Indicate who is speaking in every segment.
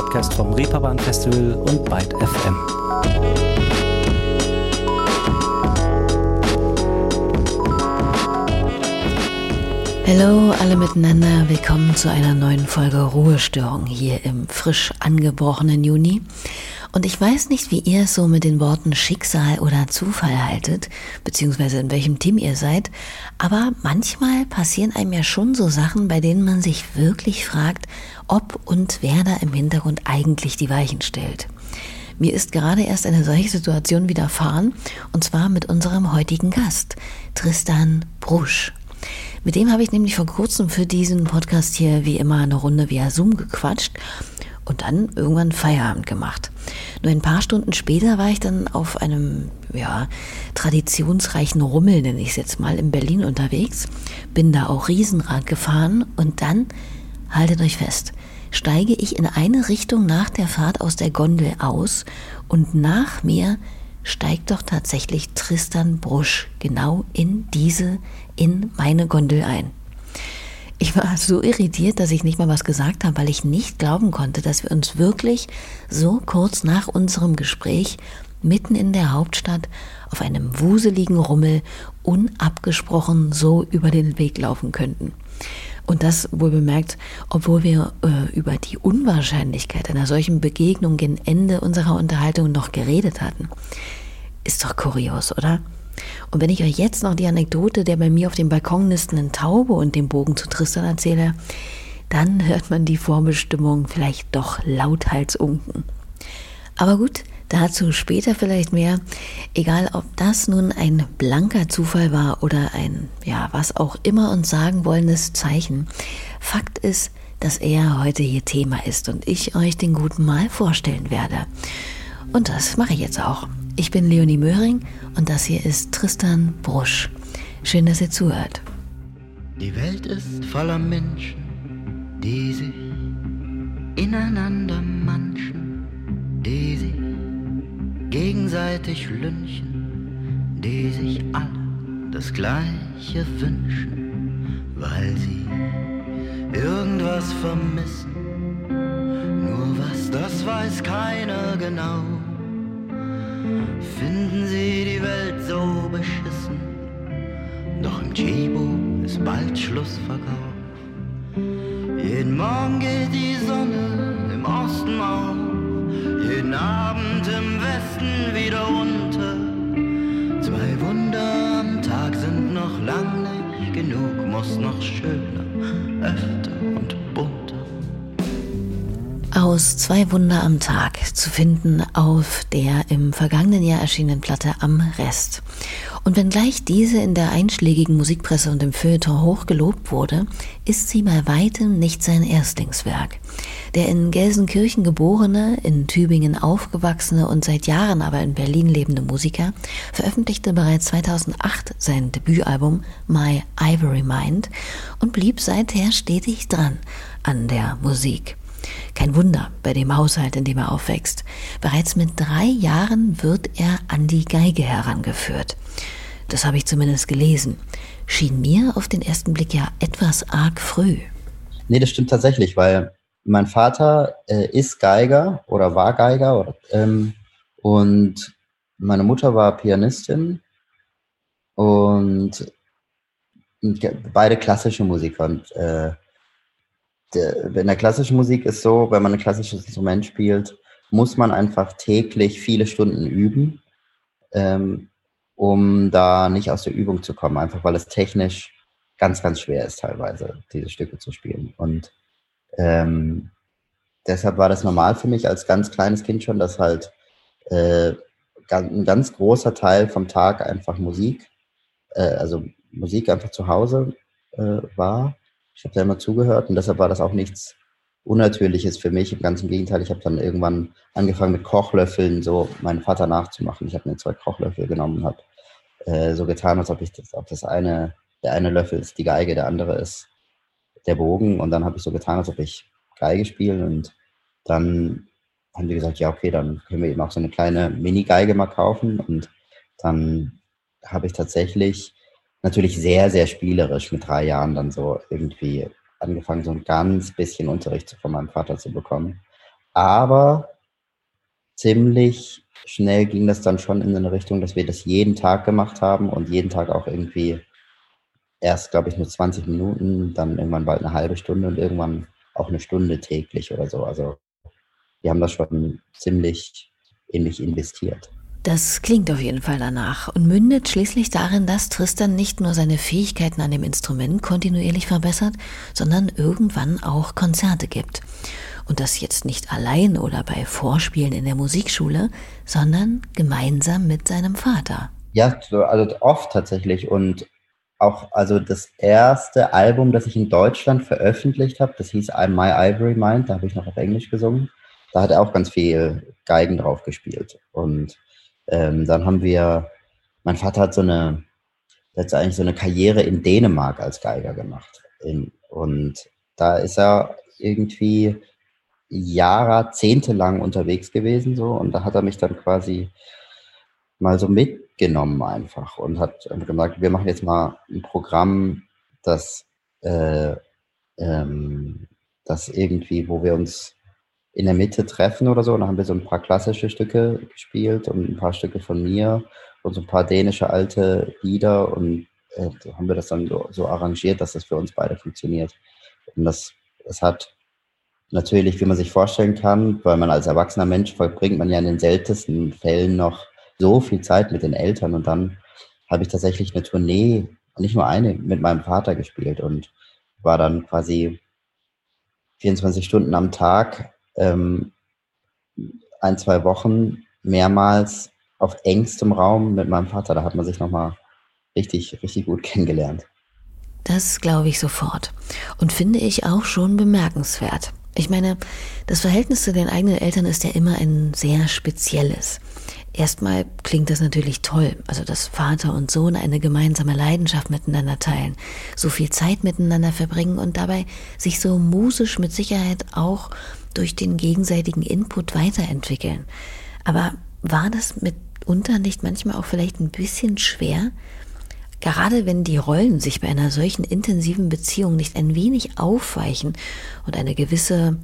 Speaker 1: Podcast vom Reeperbahn Festival und Byte FM.
Speaker 2: Hallo alle miteinander, willkommen zu einer neuen Folge Ruhestörung hier im frisch angebrochenen Juni. Und ich weiß nicht, wie ihr es so mit den Worten Schicksal oder Zufall haltet, beziehungsweise in welchem Team ihr seid, aber manchmal passieren einem ja schon so Sachen, bei denen man sich wirklich fragt, ob und wer da im Hintergrund eigentlich die Weichen stellt. Mir ist gerade erst eine solche Situation widerfahren, und zwar mit unserem heutigen Gast, Tristan Brusch. Mit dem habe ich nämlich vor kurzem für diesen Podcast hier wie immer eine Runde via Zoom gequatscht und dann irgendwann Feierabend gemacht. Nur ein paar Stunden später war ich dann auf einem ja, traditionsreichen Rummel, nenne ich es jetzt mal, in Berlin unterwegs, bin da auch Riesenrad gefahren und dann, haltet euch fest, steige ich in eine Richtung nach der Fahrt aus der Gondel aus und nach mir steigt doch tatsächlich Tristan Brusch genau in diese, in meine Gondel ein. Ich war so irritiert, dass ich nicht mal was gesagt habe, weil ich nicht glauben konnte, dass wir uns wirklich so kurz nach unserem Gespräch mitten in der Hauptstadt auf einem wuseligen Rummel unabgesprochen so über den Weg laufen könnten. Und das wohl bemerkt, obwohl wir äh, über die Unwahrscheinlichkeit einer solchen Begegnung gen Ende unserer Unterhaltung noch geredet hatten. Ist doch kurios, oder? Und wenn ich euch jetzt noch die Anekdote der bei mir auf dem Balkon nistenden Taube und dem Bogen zu Tristan erzähle, dann hört man die Vorbestimmung vielleicht doch lauthals unken. Aber gut, dazu später vielleicht mehr. Egal, ob das nun ein blanker Zufall war oder ein, ja, was auch immer uns sagen wollendes Zeichen. Fakt ist, dass er heute hier Thema ist und ich euch den guten Mal vorstellen werde. Und das mache ich jetzt auch. Ich bin Leonie Möhring und das hier ist Tristan Brusch. Schön, dass ihr zuhört.
Speaker 3: Die Welt ist voller Menschen, die sich ineinander manchen, die sich gegenseitig lynchen, die sich alle das Gleiche wünschen, weil sie irgendwas vermissen. Nur was, das weiß keiner genau finden sie die Welt so beschissen. Doch im Chibo ist bald Schlussverkauf. Jeden Morgen geht die Sonne im Osten auf, jeden Abend im Westen wieder unter. Zwei Wunder am Tag sind noch lang nicht genug, muss noch schöner, öfter
Speaker 2: aus Zwei Wunder am Tag zu finden auf der im vergangenen Jahr erschienenen Platte Am Rest. Und wenngleich diese in der einschlägigen Musikpresse und im Feuilleton hoch gelobt wurde, ist sie bei weitem nicht sein Erstlingswerk. Der in Gelsenkirchen geborene, in Tübingen aufgewachsene und seit Jahren aber in Berlin lebende Musiker veröffentlichte bereits 2008 sein Debütalbum My Ivory Mind und blieb seither stetig dran an der Musik. Kein Wunder bei dem Haushalt, in dem er aufwächst. Bereits mit drei Jahren wird er an die Geige herangeführt. Das habe ich zumindest gelesen. Schien mir auf den ersten Blick ja etwas arg früh.
Speaker 4: Nee, das stimmt tatsächlich, weil mein Vater äh, ist Geiger oder war Geiger oder, ähm, und meine Mutter war Pianistin und beide klassische Musiker. Und äh, in der klassischen Musik ist so, wenn man ein klassisches Instrument spielt, muss man einfach täglich viele Stunden üben, ähm, um da nicht aus der Übung zu kommen, einfach weil es technisch ganz, ganz schwer ist teilweise, diese Stücke zu spielen. Und ähm, deshalb war das normal für mich als ganz kleines Kind schon, dass halt äh, ein ganz großer Teil vom Tag einfach Musik, äh, also Musik einfach zu Hause äh, war ich habe da immer zugehört und deshalb war das auch nichts Unnatürliches für mich. Im ganzen Gegenteil, ich habe dann irgendwann angefangen mit Kochlöffeln so meinen Vater nachzumachen. Ich habe mir zwei Kochlöffel genommen und habe äh, so getan, als ob ich das, ob das eine, der eine Löffel ist die Geige, der andere ist der Bogen und dann habe ich so getan, als ob ich Geige spiele und dann haben die gesagt, ja okay, dann können wir eben auch so eine kleine Mini-Geige mal kaufen und dann habe ich tatsächlich natürlich sehr, sehr spielerisch mit drei Jahren dann so irgendwie angefangen, so ein ganz bisschen Unterricht von meinem Vater zu bekommen. aber ziemlich schnell ging das dann schon in eine Richtung, dass wir das jeden Tag gemacht haben und jeden Tag auch irgendwie erst, glaube ich, nur 20 Minuten, dann irgendwann bald eine halbe Stunde und irgendwann auch eine Stunde täglich oder so. Also wir haben das schon ziemlich ähnlich investiert.
Speaker 2: Das klingt auf jeden Fall danach und mündet schließlich darin, dass Tristan nicht nur seine Fähigkeiten an dem Instrument kontinuierlich verbessert, sondern irgendwann auch Konzerte gibt. Und das jetzt nicht allein oder bei Vorspielen in der Musikschule, sondern gemeinsam mit seinem Vater.
Speaker 4: Ja, also oft tatsächlich. Und auch, also das erste Album, das ich in Deutschland veröffentlicht habe, das hieß My Ivory Mind, da habe ich noch auf Englisch gesungen. Da hat er auch ganz viel Geigen drauf gespielt. Und ähm, dann haben wir, mein Vater hat so eine, hat eigentlich so eine Karriere in Dänemark als Geiger gemacht. In, und da ist er irgendwie jahrzehntelang unterwegs gewesen so und da hat er mich dann quasi mal so mitgenommen einfach und hat gesagt, wir machen jetzt mal ein Programm, das, äh, ähm, das irgendwie, wo wir uns in der Mitte treffen oder so. Und dann haben wir so ein paar klassische Stücke gespielt und ein paar Stücke von mir und so ein paar dänische alte Lieder und äh, so haben wir das dann so, so, arrangiert, dass das für uns beide funktioniert. Und das, das hat natürlich, wie man sich vorstellen kann, weil man als erwachsener Mensch verbringt man ja in den seltensten Fällen noch so viel Zeit mit den Eltern und dann habe ich tatsächlich eine Tournee, nicht nur eine, mit meinem Vater gespielt und war dann quasi 24 Stunden am Tag ähm, ein, zwei Wochen mehrmals auf engstem Raum mit meinem Vater. Da hat man sich nochmal richtig, richtig gut kennengelernt.
Speaker 2: Das glaube ich sofort. Und finde ich auch schon bemerkenswert. Ich meine, das Verhältnis zu den eigenen Eltern ist ja immer ein sehr spezielles. Erstmal klingt das natürlich toll, also dass Vater und Sohn eine gemeinsame Leidenschaft miteinander teilen, so viel Zeit miteinander verbringen und dabei sich so musisch mit Sicherheit auch durch den gegenseitigen Input weiterentwickeln. Aber war das mitunter nicht manchmal auch vielleicht ein bisschen schwer? Gerade wenn die Rollen sich bei einer solchen intensiven Beziehung nicht ein wenig aufweichen und eine gewisse,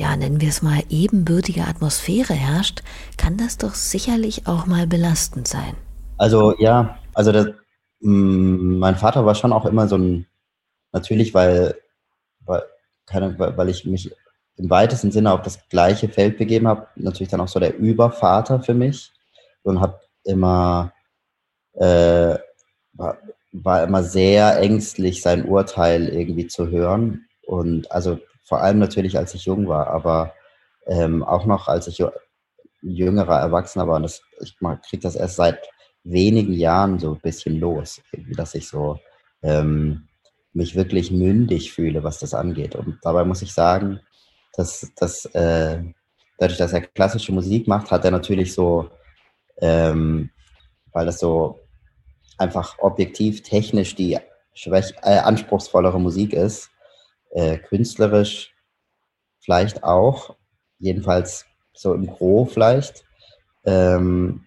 Speaker 2: ja, nennen wir es mal, ebenbürtige Atmosphäre herrscht, kann das doch sicherlich auch mal belastend sein.
Speaker 4: Also ja, also das, mh, mm, mein Vater war schon auch immer so ein, natürlich, weil, weil, keine, weil ich mich im weitesten Sinne auf das gleiche Feld begeben habe, natürlich dann auch so der Übervater für mich und habe immer äh, war, war, immer sehr ängstlich, sein Urteil irgendwie zu hören und also vor allem natürlich, als ich jung war, aber ähm, auch noch, als ich jüngerer Erwachsener war und das, ich kriege das erst seit wenigen Jahren so ein bisschen los, dass ich so ähm, mich wirklich mündig fühle, was das angeht. Und dabei muss ich sagen, dass, dass äh, dadurch, dass er klassische Musik macht, hat er natürlich so, ähm, weil das so einfach objektiv technisch die schwäch äh, anspruchsvollere Musik ist, äh, künstlerisch vielleicht auch, jedenfalls so im Gro vielleicht, ähm,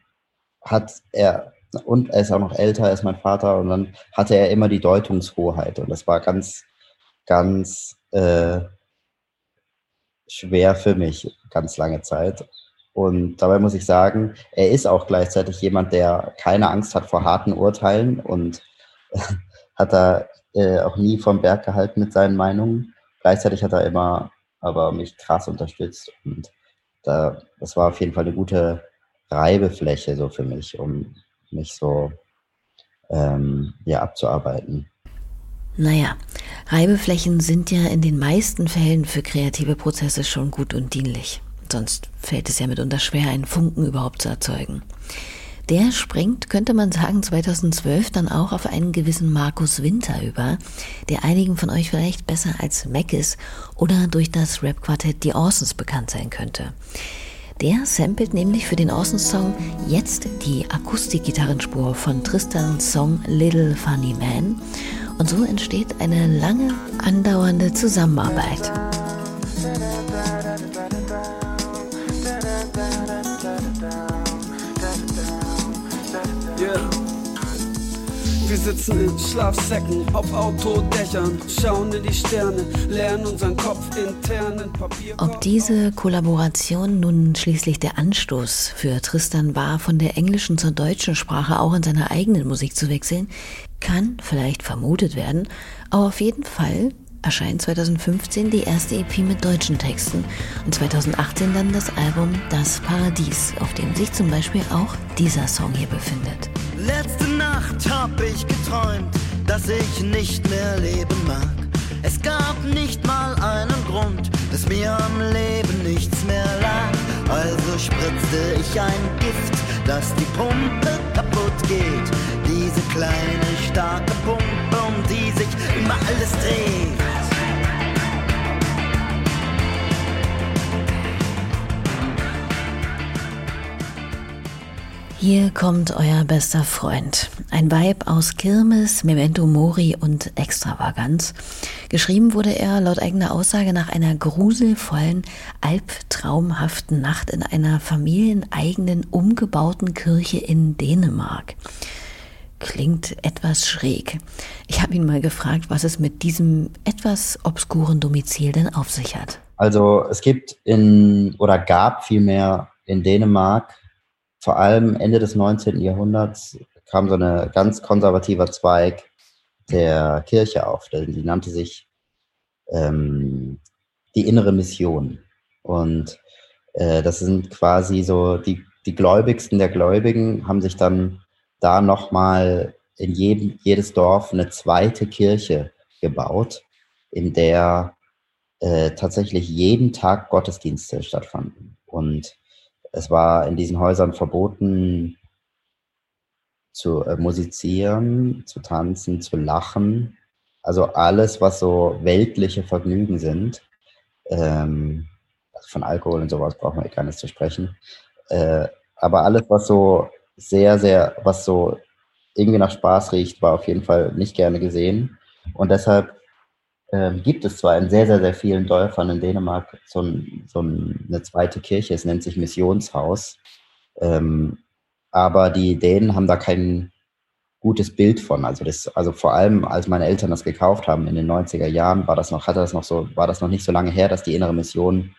Speaker 4: hat er, und er ist auch noch älter als mein Vater, und dann hatte er immer die Deutungshoheit. Und das war ganz, ganz äh, schwer für mich ganz lange Zeit. Und dabei muss ich sagen, er ist auch gleichzeitig jemand, der keine Angst hat vor harten Urteilen und hat da äh, auch nie vom Berg gehalten mit seinen Meinungen. Gleichzeitig hat er immer aber mich krass unterstützt und da, das war auf jeden Fall eine gute Reibefläche so für mich, um mich so ähm, ja, abzuarbeiten.
Speaker 2: Naja, Reibeflächen sind ja in den meisten Fällen für kreative Prozesse schon gut und dienlich. Sonst fällt es ja mitunter schwer, einen Funken überhaupt zu erzeugen. Der springt, könnte man sagen, 2012 dann auch auf einen gewissen Markus Winter über, der einigen von euch vielleicht besser als Mackis oder durch das Rap-Quartett The Orsons bekannt sein könnte. Der samplet nämlich für den Orsons-Song jetzt die Akustikgitarrenspur von Tristans Song Little Funny Man und so entsteht eine lange andauernde Zusammenarbeit.
Speaker 5: Wir sitzen in Schlafsäcken auf Autodächern, schauen in die Sterne, lernen unseren Kopf intern in Papier.
Speaker 2: Ob diese Kollaboration nun schließlich der Anstoß für Tristan war, von der englischen zur deutschen Sprache auch in seiner eigenen Musik zu wechseln, kann vielleicht vermutet werden, aber auf jeden Fall erscheint 2015 die erste EP mit deutschen Texten und 2018 dann das Album Das Paradies, auf dem sich zum Beispiel auch dieser Song hier befindet.
Speaker 3: Letzte Nacht hab ich geträumt, dass ich nicht mehr leben mag. Es gab nicht mal einen Grund, dass mir am Leben nichts mehr lag. Also spritzte ich ein Gift, dass die Pumpe kaputt geht. Diese kleine, starke Pumpe, um die sich immer alles dreht.
Speaker 2: Hier kommt euer bester Freund. Ein Weib aus Kirmes, Memento Mori und Extravaganz. Geschrieben wurde er laut eigener Aussage nach einer gruselvollen, albtraumhaften Nacht in einer familieneigenen, umgebauten Kirche in Dänemark. Klingt etwas schräg. Ich habe ihn mal gefragt, was es mit diesem etwas obskuren Domizil denn auf sich hat.
Speaker 4: Also es gibt in oder gab vielmehr in Dänemark vor allem Ende des 19. Jahrhunderts kam so ein ganz konservativer Zweig der Kirche auf. Die nannte sich ähm, die innere Mission. Und äh, das sind quasi so die, die Gläubigsten der Gläubigen haben sich dann da nochmal in jedem, jedes Dorf eine zweite Kirche gebaut, in der äh, tatsächlich jeden Tag Gottesdienste stattfanden. Und es war in diesen Häusern verboten, zu äh, musizieren, zu tanzen, zu lachen. Also alles, was so weltliche Vergnügen sind. Ähm, also von Alkohol und sowas brauchen wir gar nicht zu sprechen. Äh, aber alles, was so sehr, sehr, was so irgendwie nach Spaß riecht, war auf jeden Fall nicht gerne gesehen. Und deshalb ähm, gibt es zwar in sehr, sehr, sehr vielen Dörfern in Dänemark so, ein, so eine zweite Kirche, es nennt sich Missionshaus, ähm, aber die Dänen haben da kein gutes Bild von. Also, das, also vor allem, als meine Eltern das gekauft haben in den 90er Jahren, war das noch, hatte das noch so, war das noch nicht so lange her, dass die innere Mission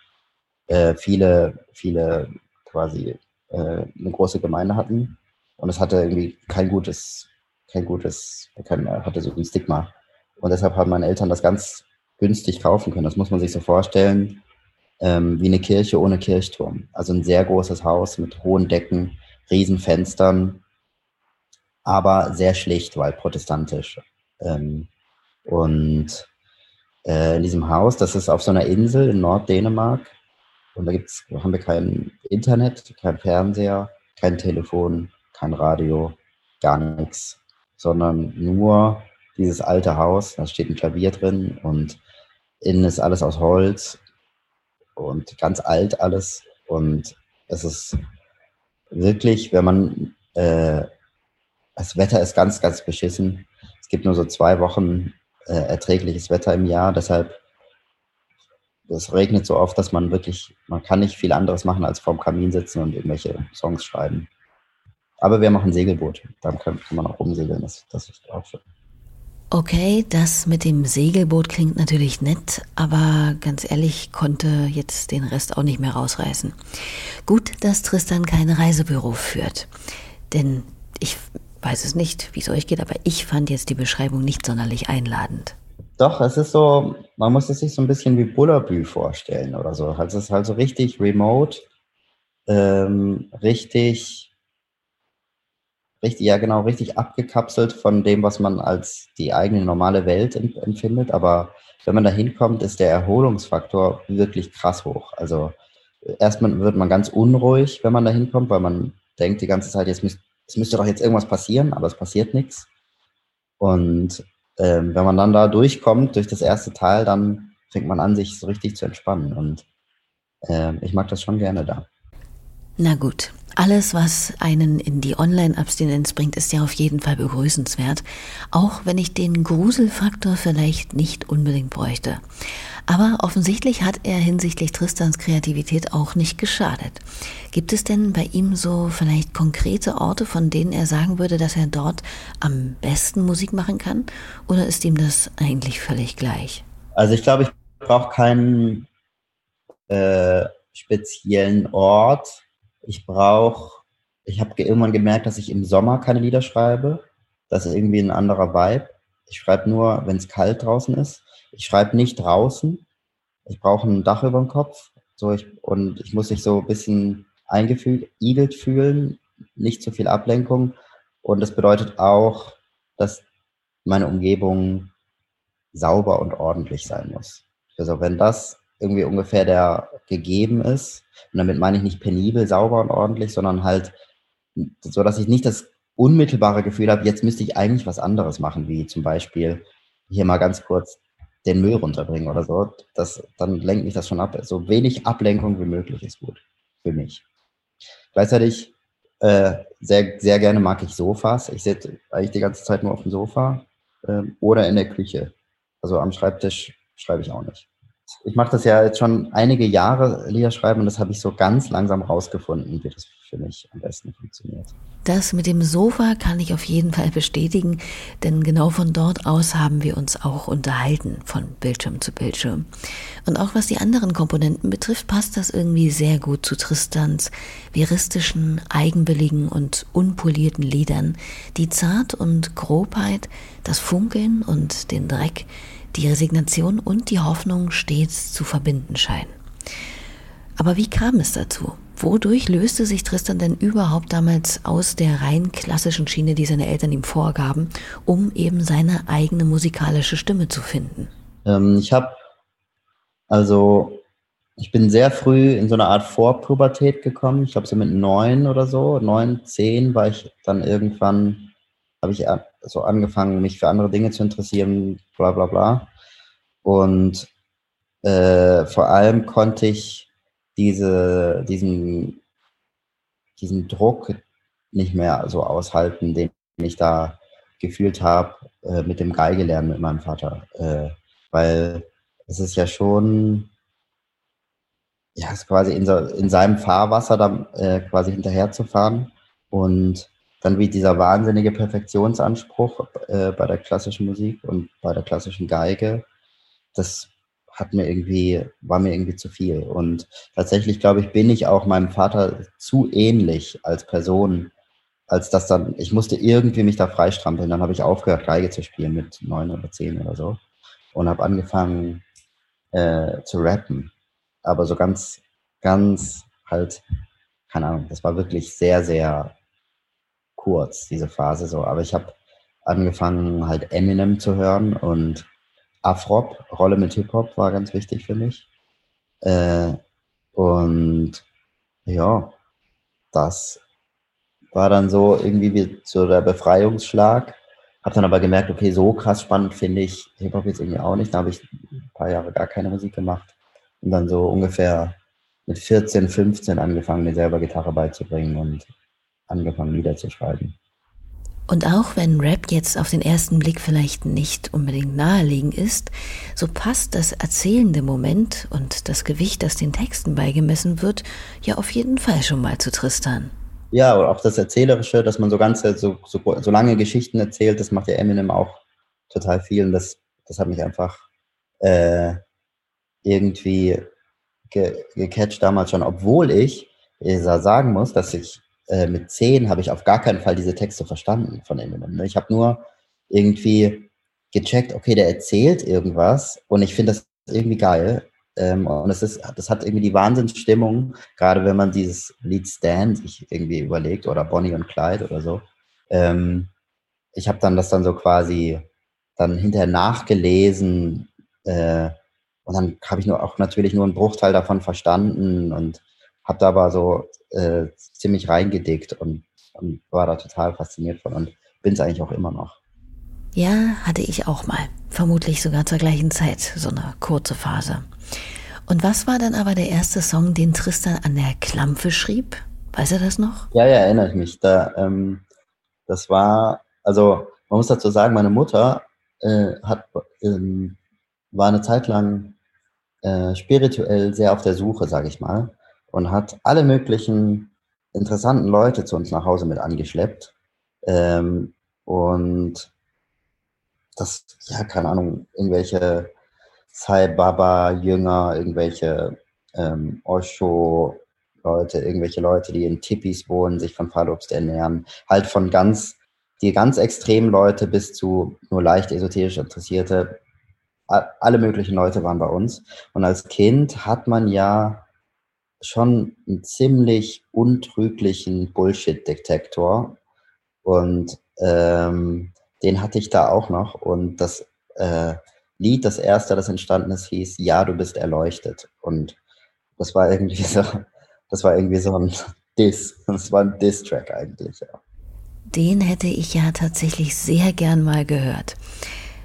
Speaker 4: äh, viele, viele quasi äh, eine große Gemeinde hatten. Und es hatte irgendwie kein gutes, kein gutes, kein, hatte so ein Stigma. Und deshalb haben meine Eltern das ganz günstig kaufen können. Das muss man sich so vorstellen, ähm, wie eine Kirche ohne Kirchturm. Also ein sehr großes Haus mit hohen Decken, riesen Fenstern, aber sehr schlicht, weil protestantisch. Ähm, und äh, in diesem Haus, das ist auf so einer Insel in Norddänemark. Und da gibt's, haben wir kein Internet, kein Fernseher, kein Telefon, kein Radio, gar nichts, sondern nur dieses alte Haus. Da steht ein Klavier drin und innen ist alles aus Holz und ganz alt alles. Und es ist wirklich, wenn man, äh, das Wetter ist ganz, ganz beschissen. Es gibt nur so zwei Wochen äh, erträgliches Wetter im Jahr. Deshalb, es regnet so oft, dass man wirklich, man kann nicht viel anderes machen, als vorm Kamin sitzen und irgendwelche Songs schreiben. Aber wir machen Segelboot. Dann kann, kann man auch rumsegeln. Das, das ist auch schön.
Speaker 2: Okay, das mit dem Segelboot klingt natürlich nett, aber ganz ehrlich konnte jetzt den Rest auch nicht mehr rausreißen. Gut, dass Tristan kein Reisebüro führt. Denn ich weiß es nicht, wie es euch geht, aber ich fand jetzt die Beschreibung nicht sonderlich einladend.
Speaker 4: Doch, es ist so, man muss es sich so ein bisschen wie Bullabü vorstellen oder so. Also es ist halt so richtig remote, ähm, richtig richtig, ja genau, richtig abgekapselt von dem, was man als die eigene normale Welt empfindet. Aber wenn man da hinkommt, ist der Erholungsfaktor wirklich krass hoch. Also erstmal wird man ganz unruhig, wenn man da hinkommt, weil man denkt die ganze Zeit, jetzt müsst, es müsste doch jetzt irgendwas passieren, aber es passiert nichts. Und ähm, wenn man dann da durchkommt, durch das erste Teil, dann fängt man an, sich so richtig zu entspannen. Und äh, ich mag das schon gerne da.
Speaker 2: Na gut, alles, was einen in die Online-Abstinenz bringt, ist ja auf jeden Fall begrüßenswert, auch wenn ich den Gruselfaktor vielleicht nicht unbedingt bräuchte. Aber offensichtlich hat er hinsichtlich Tristans Kreativität auch nicht geschadet. Gibt es denn bei ihm so vielleicht konkrete Orte, von denen er sagen würde, dass er dort am besten Musik machen kann? Oder ist ihm das eigentlich völlig gleich?
Speaker 4: Also ich glaube, ich brauche keinen äh, speziellen Ort. Ich brauche, ich habe irgendwann gemerkt, dass ich im Sommer keine Lieder schreibe. Das ist irgendwie ein anderer Vibe. Ich schreibe nur, wenn es kalt draußen ist. Ich schreibe nicht draußen. Ich brauche ein Dach über dem Kopf. So ich, und ich muss mich so ein bisschen eingefügelt fühlen, nicht zu viel Ablenkung. Und das bedeutet auch, dass meine Umgebung sauber und ordentlich sein muss. Also wenn das irgendwie ungefähr der gegeben ist, und damit meine ich nicht penibel, sauber und ordentlich, sondern halt so, dass ich nicht das unmittelbare Gefühl habe, jetzt müsste ich eigentlich was anderes machen, wie zum Beispiel hier mal ganz kurz den Müll runterbringen oder so. Das, dann lenkt mich das schon ab. So wenig Ablenkung wie möglich ist gut für mich. Gleichzeitig äh, sehr, sehr gerne mag ich Sofas. Ich sitze eigentlich die ganze Zeit nur auf dem Sofa äh, oder in der Küche. Also am Schreibtisch schreibe ich auch nicht. Ich mache das ja jetzt schon einige Jahre Lieder schreiben und das habe ich so ganz langsam rausgefunden, wie das für mich am besten funktioniert.
Speaker 2: Das mit dem Sofa kann ich auf jeden Fall bestätigen, denn genau von dort aus haben wir uns auch unterhalten, von Bildschirm zu Bildschirm. Und auch was die anderen Komponenten betrifft, passt das irgendwie sehr gut zu Tristans viristischen, eigenwilligen und unpolierten Liedern, die Zart und Grobheit, das Funkeln und den Dreck, die Resignation und die Hoffnung stets zu verbinden scheinen. Aber wie kam es dazu? Wodurch löste sich Tristan denn überhaupt damals aus der rein klassischen Schiene, die seine Eltern ihm vorgaben, um eben seine eigene musikalische Stimme zu finden?
Speaker 4: Ähm, ich habe, also, ich bin sehr früh in so eine Art Vorpubertät gekommen. Ich glaube, so mit neun oder so, neun, zehn war ich dann irgendwann, habe ich so angefangen, mich für andere Dinge zu interessieren, bla bla bla. Und äh, vor allem konnte ich diese, diesen, diesen Druck nicht mehr so aushalten, den ich da gefühlt habe äh, mit dem Geigelernen mit meinem Vater. Äh, weil es ist ja schon, ja, es ist quasi in, so, in seinem Fahrwasser da äh, quasi hinterherzufahren und dann wie dieser wahnsinnige Perfektionsanspruch äh, bei der klassischen Musik und bei der klassischen Geige, das hat mir irgendwie, war mir irgendwie zu viel. Und tatsächlich, glaube ich, bin ich auch meinem Vater zu ähnlich als Person, als dass dann, ich musste irgendwie mich da freistrampeln. Dann habe ich aufgehört, Geige zu spielen mit neun oder zehn oder so und habe angefangen äh, zu rappen. Aber so ganz, ganz halt, keine Ahnung, das war wirklich sehr, sehr kurz, diese Phase so. Aber ich habe angefangen, halt Eminem zu hören und Afrop, Rolle mit Hip-Hop war ganz wichtig für mich. Äh, und ja, das war dann so irgendwie wie so der Befreiungsschlag. Hab dann aber gemerkt, okay, so krass spannend finde ich Hip-Hop jetzt irgendwie auch nicht. Da habe ich ein paar Jahre gar keine Musik gemacht. Und dann so ungefähr mit 14, 15 angefangen, mir selber Gitarre beizubringen und angefangen, Lieder zu schreiben.
Speaker 2: Und auch wenn Rap jetzt auf den ersten Blick vielleicht nicht unbedingt naheliegend ist, so passt das erzählende Moment und das Gewicht, das den Texten beigemessen wird, ja auf jeden Fall schon mal zu Tristan.
Speaker 4: Ja, oder auch das Erzählerische, dass man so ganze, so, so, so lange Geschichten erzählt, das macht ja Eminem auch total viel und das, das hat mich einfach äh, irgendwie ge, gecatcht damals schon, obwohl ich, ich sagen muss, dass ich äh, mit zehn habe ich auf gar keinen Fall diese Texte verstanden von Eminem. Ne? Ich habe nur irgendwie gecheckt, okay, der erzählt irgendwas und ich finde das irgendwie geil. Ähm, und es ist, das hat irgendwie die Wahnsinnsstimmung, gerade wenn man dieses Lied Stand sich irgendwie überlegt oder Bonnie und Clyde oder so. Ähm, ich habe dann das dann so quasi dann hinterher nachgelesen äh, und dann habe ich nur auch natürlich nur einen Bruchteil davon verstanden und habe da aber so äh, ziemlich reingedickt und, und war da total fasziniert von und bin es eigentlich auch immer noch.
Speaker 2: Ja, hatte ich auch mal. Vermutlich sogar zur gleichen Zeit, so eine kurze Phase. Und was war dann aber der erste Song, den Tristan an der Klampfe schrieb? Weiß er das noch?
Speaker 4: Ja, ja, erinnere ich mich. Da, ähm, das war, also man muss dazu sagen, meine Mutter äh, hat, ähm, war eine Zeit lang äh, spirituell sehr auf der Suche, sage ich mal, und hat alle möglichen interessanten Leute zu uns nach Hause mit angeschleppt. Ähm, und das, ja, keine Ahnung, irgendwelche Sai Baba Jünger, irgendwelche ähm, Osho Leute, irgendwelche Leute, die in Tippis wohnen, sich von Fallobst ernähren, halt von ganz, die ganz extremen Leute bis zu nur leicht esoterisch Interessierte. Alle möglichen Leute waren bei uns. Und als Kind hat man ja schon einen ziemlich untrüglichen Bullshit-Detektor. Und ähm, den hatte ich da auch noch. Und das äh, Lied, das erste, das entstanden ist, hieß Ja, du bist erleuchtet. Und das war irgendwie so, das war irgendwie so ein Diss. Das war ein Diss-Track eigentlich, ja.
Speaker 2: Den hätte ich ja tatsächlich sehr gern mal gehört.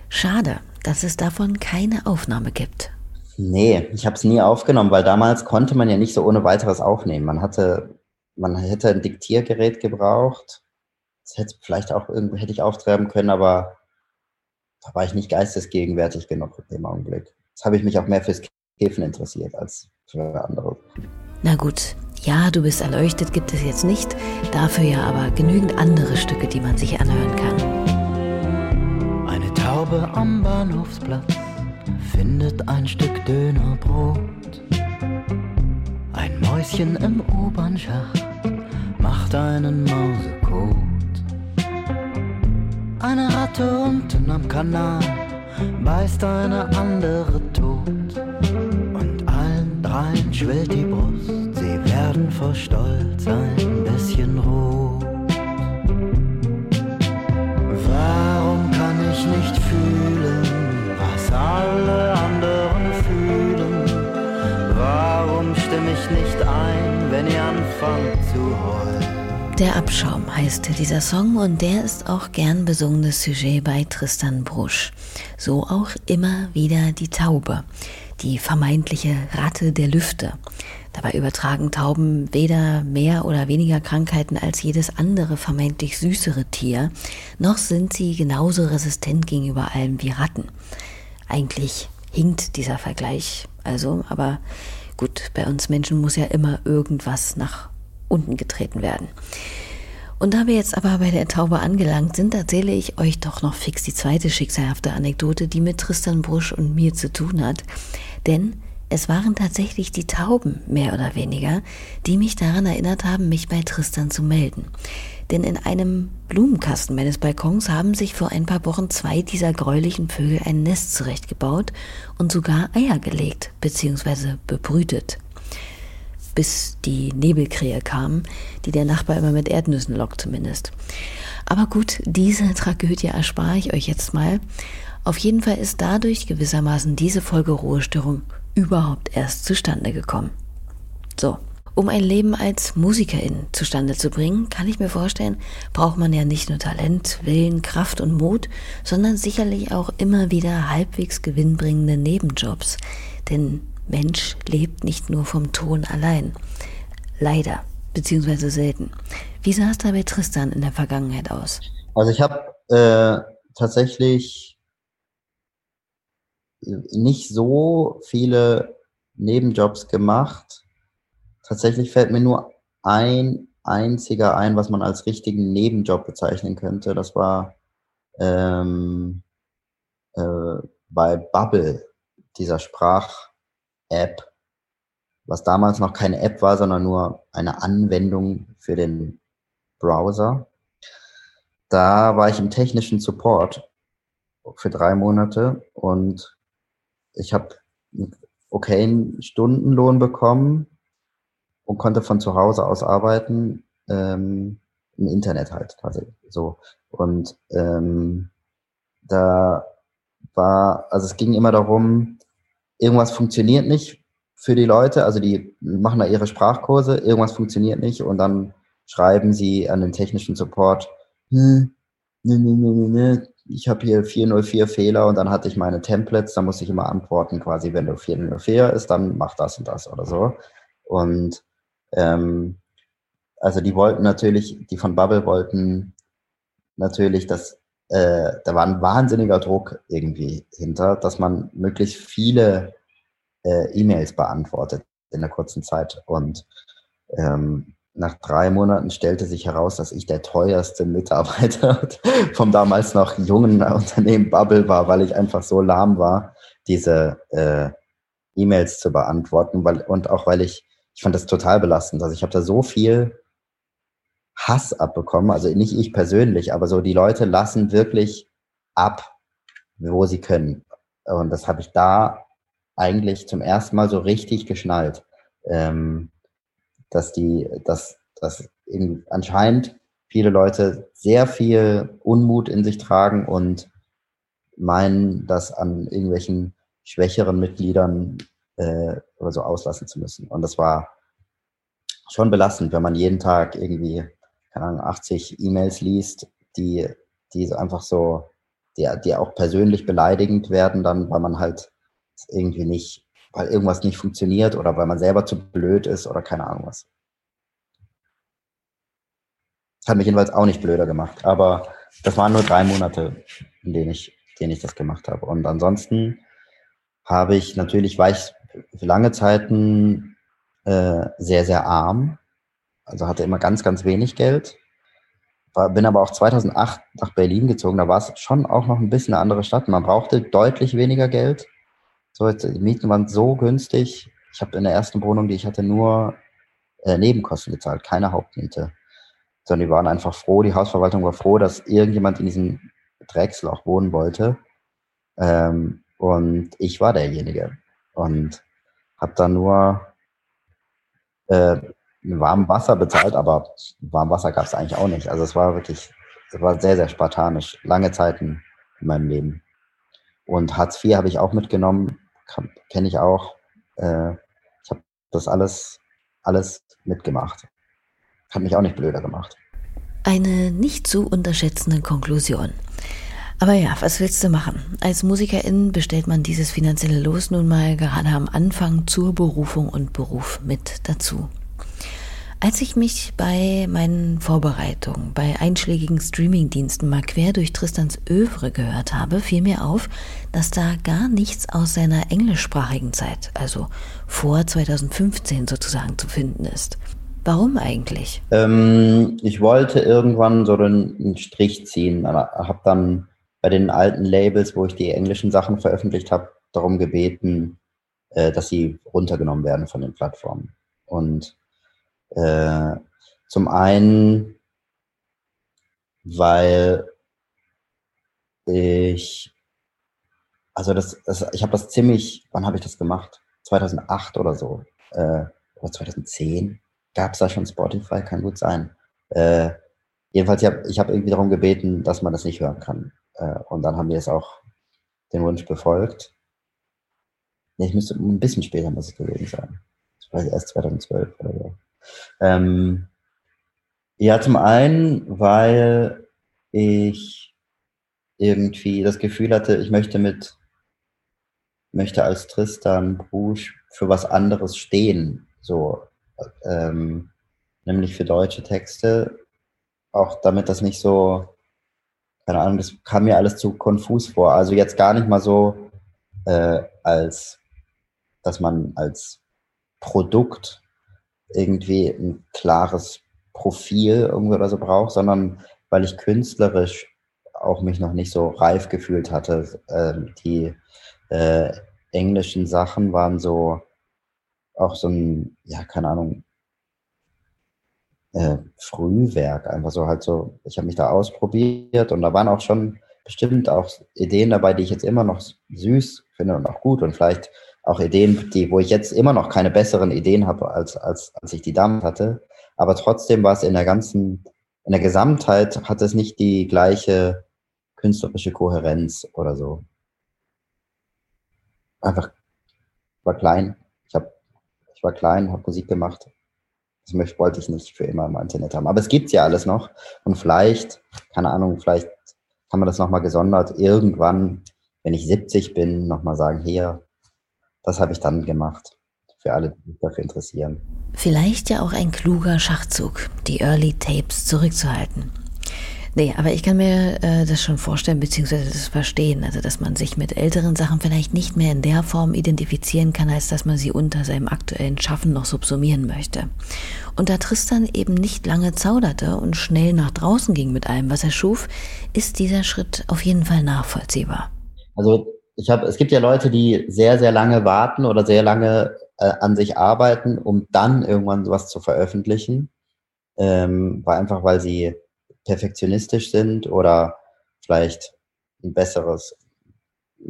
Speaker 2: Schade, dass es davon keine Aufnahme gibt.
Speaker 4: Nee, ich habe es nie aufgenommen, weil damals konnte man ja nicht so ohne weiteres aufnehmen. Man hatte, man hätte ein Diktiergerät gebraucht. Das hätte vielleicht auch irgendwie hätte ich auftreiben können, aber da war ich nicht geistesgegenwärtig genug in dem Augenblick. Das habe ich mich auch mehr fürs Käfen interessiert als für andere.
Speaker 2: Na gut, ja, du bist erleuchtet gibt es jetzt nicht, dafür ja aber genügend andere Stücke, die man sich anhören kann.
Speaker 3: Eine Taube am Bahnhofsplatz findet ein Stück Dönerbrot. Ein Mäuschen im U-Bahn-Schacht macht einen Mausekot. Eine Ratte unten am Kanal beißt eine andere tot. Und allen dreien schwillt die Brust, sie werden vor Stolz ein bisschen rot. Warum kann ich nicht fühlen, alle anderen fühlen? Warum stimme ich nicht ein, wenn ihr anfangt zu heulen?
Speaker 2: Der Abschaum heißt dieser Song und der ist auch gern besungenes Sujet bei Tristan Brusch. So auch immer wieder die Taube, die vermeintliche Ratte der Lüfte. Dabei übertragen Tauben weder mehr oder weniger Krankheiten als jedes andere vermeintlich süßere Tier, noch sind sie genauso resistent gegenüber allem wie Ratten. Eigentlich hinkt dieser Vergleich also, aber gut, bei uns Menschen muss ja immer irgendwas nach unten getreten werden. Und da wir jetzt aber bei der Taube angelangt sind, erzähle ich euch doch noch fix die zweite schicksalhafte Anekdote, die mit Tristan Brusch und mir zu tun hat. Denn es waren tatsächlich die Tauben, mehr oder weniger, die mich daran erinnert haben, mich bei Tristan zu melden. Denn in einem Blumenkasten meines Balkons haben sich vor ein paar Wochen zwei dieser gräulichen Vögel ein Nest zurechtgebaut und sogar Eier gelegt bzw. bebrütet bis die Nebelkrähe kam, die der Nachbar immer mit Erdnüssen lockt zumindest. Aber gut, diese Tragödie erspare ich euch jetzt mal. Auf jeden Fall ist dadurch gewissermaßen diese Folge Ruhestörung überhaupt erst zustande gekommen. So, um ein Leben als Musikerin zustande zu bringen, kann ich mir vorstellen, braucht man ja nicht nur Talent, Willen, Kraft und Mut, sondern sicherlich auch immer wieder halbwegs gewinnbringende Nebenjobs. Denn Mensch lebt nicht nur vom Ton allein. Leider, beziehungsweise selten. Wie sah es da bei Tristan in der Vergangenheit aus?
Speaker 4: Also ich habe äh, tatsächlich nicht so viele Nebenjobs gemacht. Tatsächlich fällt mir nur ein einziger ein, was man als richtigen Nebenjob bezeichnen könnte. Das war ähm, äh, bei Bubble, dieser Sprach, App, was damals noch keine App war, sondern nur eine Anwendung für den Browser. Da war ich im technischen Support für drei Monate und ich habe einen okayen Stundenlohn bekommen und konnte von zu Hause aus arbeiten, ähm, im Internet halt tatsächlich so. Und ähm, da war, also es ging immer darum, irgendwas funktioniert nicht für die Leute, also die machen da ihre Sprachkurse, irgendwas funktioniert nicht und dann schreiben sie an den technischen Support, hm, ne, ne, ne, ne, ne, ich habe hier 404 Fehler und dann hatte ich meine Templates, da muss ich immer antworten quasi, wenn du 404 ist, dann mach das und das oder so. Und ähm, also die wollten natürlich, die von Bubble wollten natürlich, dass äh, da war ein wahnsinniger Druck irgendwie hinter, dass man möglichst viele äh, E-Mails beantwortet in der kurzen Zeit. Und ähm, nach drei Monaten stellte sich heraus, dass ich der teuerste Mitarbeiter vom damals noch jungen Unternehmen Bubble war, weil ich einfach so lahm war, diese äh, E-Mails zu beantworten weil, und auch weil ich, ich fand das total belastend. Also ich habe da so viel Hass abbekommen, also nicht ich persönlich, aber so die Leute lassen wirklich ab, wo sie können. Und das habe ich da eigentlich zum ersten Mal so richtig geschnallt, ähm, dass die, dass, dass anscheinend viele Leute sehr viel Unmut in sich tragen und meinen, das an irgendwelchen schwächeren Mitgliedern äh, oder so auslassen zu müssen. Und das war schon belastend, wenn man jeden Tag irgendwie, keine Ahnung, 80 E-Mails liest, die, die so einfach so, die, die auch persönlich beleidigend werden, dann, weil man halt irgendwie nicht, weil irgendwas nicht funktioniert oder weil man selber zu blöd ist oder keine Ahnung was. Hat mich jedenfalls auch nicht blöder gemacht, aber das waren nur drei Monate, in denen ich, denen ich das gemacht habe. Und ansonsten habe ich natürlich, war ich für lange Zeiten äh, sehr, sehr arm. Also hatte immer ganz, ganz wenig Geld. War, bin aber auch 2008 nach Berlin gezogen. Da war es schon auch noch ein bisschen eine andere Stadt. Man brauchte deutlich weniger Geld. So, die Mieten waren so günstig. Ich habe in der ersten Wohnung, die ich hatte, nur äh, Nebenkosten gezahlt, keine Hauptmiete. Sondern die waren einfach froh, die Hausverwaltung war froh, dass irgendjemand in diesem Drecksloch wohnen wollte. Ähm, und ich war derjenige. Und habe dann nur äh, warmes Wasser bezahlt, aber warmes Wasser gab es eigentlich auch nicht. Also es war wirklich, es war sehr, sehr spartanisch. Lange Zeiten in meinem Leben. Und Hartz IV habe ich auch mitgenommen, kenne ich auch. Äh, ich habe das alles, alles mitgemacht. Hat mich auch nicht blöder gemacht.
Speaker 2: Eine nicht zu unterschätzende Konklusion. Aber ja, was willst du machen? Als Musikerin bestellt man dieses finanzielle Los nun mal gerade am Anfang zur Berufung und Beruf mit dazu. Als ich mich bei meinen Vorbereitungen bei einschlägigen Streamingdiensten mal quer durch Tristans Övre gehört habe, fiel mir auf, dass da gar nichts aus seiner englischsprachigen Zeit, also vor 2015 sozusagen, zu finden ist. Warum eigentlich?
Speaker 4: Ähm, ich wollte irgendwann so einen Strich ziehen, habe dann bei den alten Labels, wo ich die englischen Sachen veröffentlicht habe, darum gebeten, äh, dass sie runtergenommen werden von den Plattformen. Und äh, zum einen, weil ich, also das, das ich habe das ziemlich, wann habe ich das gemacht? 2008 oder so, äh, oder 2010 gab es da schon Spotify, kann gut sein. Äh, jedenfalls, ich habe ich hab irgendwie darum gebeten, dass man das nicht hören kann. Äh, und dann haben wir es auch den Wunsch befolgt. Nee, ich müsste ein bisschen später muss es gewesen sein. Das war erst 2012 oder so. Ähm, ja, zum einen, weil ich irgendwie das Gefühl hatte, ich möchte mit, möchte als Tristan Brusch für was anderes stehen, so, ähm, nämlich für deutsche Texte, auch damit das nicht so keine Ahnung, das kam mir alles zu konfus vor. Also jetzt gar nicht mal so äh, als, dass man als Produkt irgendwie ein klares Profil irgendwie oder so braucht, sondern weil ich künstlerisch auch mich noch nicht so reif gefühlt hatte. Äh, die äh, englischen Sachen waren so auch so ein, ja, keine Ahnung, äh, Frühwerk, einfach so halt so, ich habe mich da ausprobiert und da waren auch schon bestimmt auch Ideen dabei, die ich jetzt immer noch süß finde und auch gut und vielleicht auch Ideen, die, wo ich jetzt immer noch keine besseren Ideen habe, als, als, als ich die damals hatte. Aber trotzdem war es in der ganzen, in der Gesamtheit hat es nicht die gleiche künstlerische Kohärenz oder so. Einfach war klein. Ich, hab, ich war klein, habe Musik gemacht, möchte, wollte ich nicht für immer im Internet haben. Aber es gibt ja alles noch. Und vielleicht, keine Ahnung, vielleicht kann man das nochmal gesondert irgendwann, wenn ich 70 bin, nochmal sagen, hier, das habe ich dann gemacht. Für alle, die sich dafür interessieren.
Speaker 2: Vielleicht ja auch ein kluger Schachzug, die Early Tapes zurückzuhalten. Nee, aber ich kann mir äh, das schon vorstellen, beziehungsweise das verstehen. Also, dass man sich mit älteren Sachen vielleicht nicht mehr in der Form identifizieren kann, als dass man sie unter seinem aktuellen Schaffen noch subsumieren möchte. Und da Tristan eben nicht lange zauderte und schnell nach draußen ging mit allem, was er schuf, ist dieser Schritt auf jeden Fall nachvollziehbar.
Speaker 4: Also, ich habe, es gibt ja Leute, die sehr, sehr lange warten oder sehr lange äh, an sich arbeiten, um dann irgendwann sowas zu veröffentlichen. Ähm, weil einfach, weil sie perfektionistisch sind oder vielleicht ein besseres,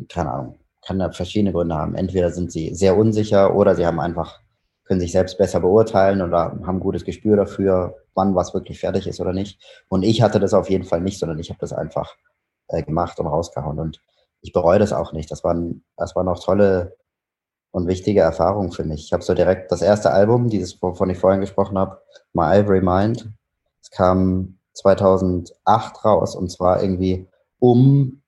Speaker 4: keine Ahnung, kann da verschiedene Gründe haben. Entweder sind sie sehr unsicher oder sie haben einfach, können sich selbst besser beurteilen oder haben ein gutes Gespür dafür, wann was wirklich fertig ist oder nicht. Und ich hatte das auf jeden Fall nicht, sondern ich habe das einfach äh, gemacht und rausgehauen. Und ich bereue das auch nicht. Das waren, das waren auch tolle und wichtige Erfahrungen für mich. Ich habe so direkt das erste Album, dieses, wovon ich vorhin gesprochen habe, My Ivory Mind. Es kam 2008 raus und zwar irgendwie um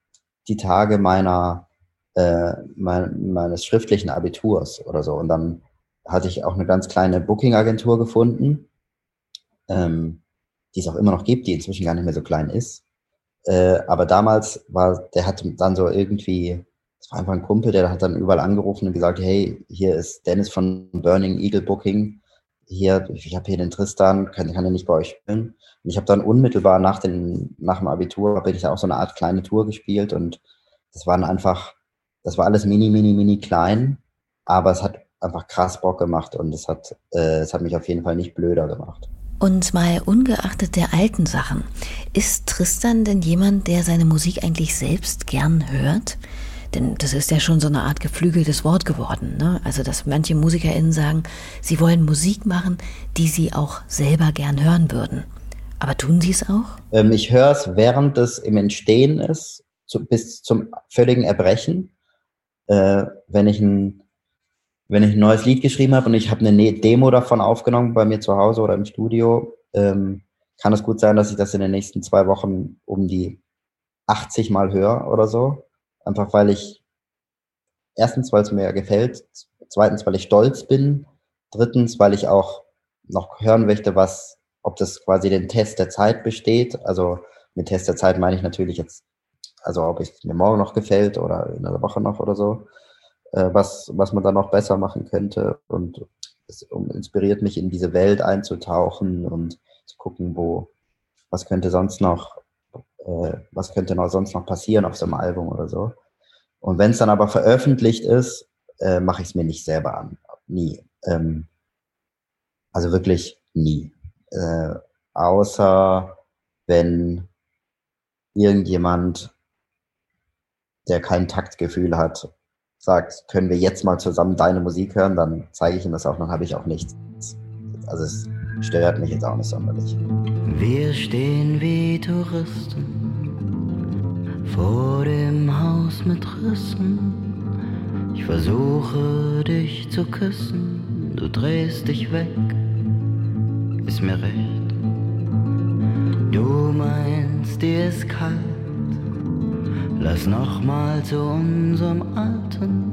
Speaker 4: die Tage meiner äh, mein, meines schriftlichen Abiturs oder so. Und dann hatte ich auch eine ganz kleine Booking-Agentur gefunden, ähm, die es auch immer noch gibt, die inzwischen gar nicht mehr so klein ist. Äh, aber damals war, der hat dann so irgendwie, es war einfach ein Kumpel, der hat dann überall angerufen und gesagt, hey, hier ist Dennis von Burning Eagle Booking hier, ich habe hier den Tristan, kann, kann er nicht bei euch spielen? Und ich habe dann unmittelbar nach, den, nach dem Abitur, habe ich auch so eine Art kleine Tour gespielt und das waren einfach, das war alles mini, mini, mini klein, aber es hat einfach krass Bock gemacht und es hat, äh, es hat mich auf jeden Fall nicht blöder gemacht.
Speaker 2: Und mal ungeachtet der alten Sachen, ist Tristan denn jemand, der seine Musik eigentlich selbst gern hört? Denn das ist ja schon so eine Art geflügeltes Wort geworden. Ne? Also, dass manche MusikerInnen sagen, sie wollen Musik machen, die sie auch selber gern hören würden. Aber tun sie es auch?
Speaker 4: Ähm, ich höre es, während es im Entstehen ist, zu, bis zum völligen Erbrechen. Äh, wenn, ich ein, wenn ich ein neues Lied geschrieben habe und ich habe eine ne-, Demo davon aufgenommen bei mir zu Hause oder im Studio, ähm, kann es gut sein, dass ich das in den nächsten zwei Wochen um die 80 Mal höre oder so. Einfach weil ich, erstens, weil es mir gefällt, zweitens, weil ich stolz bin, drittens, weil ich auch noch hören möchte, was, ob das quasi den Test der Zeit besteht. Also mit Test der Zeit meine ich natürlich jetzt, also ob es mir morgen noch gefällt oder in einer Woche noch oder so, äh, was, was man dann noch besser machen könnte. Und es inspiriert mich, in diese Welt einzutauchen und zu gucken, wo, was könnte sonst noch äh, was könnte noch sonst noch passieren auf so einem Album oder so. Und wenn es dann aber veröffentlicht ist, äh, mache ich es mir nicht selber an. Nie. Ähm, also wirklich nie. Äh, außer wenn irgendjemand, der kein Taktgefühl hat, sagt, können wir jetzt mal zusammen deine Musik hören, dann zeige ich ihm das auch, dann habe ich auch nichts. Also es stört mich jetzt auch nicht sonderlich.
Speaker 3: Wir stehen wie Touristen vor dem Haus mit Rissen. Ich versuche dich zu küssen, du drehst dich weg, ist mir recht. Du meinst, dir ist kalt, lass noch mal zu unserem alten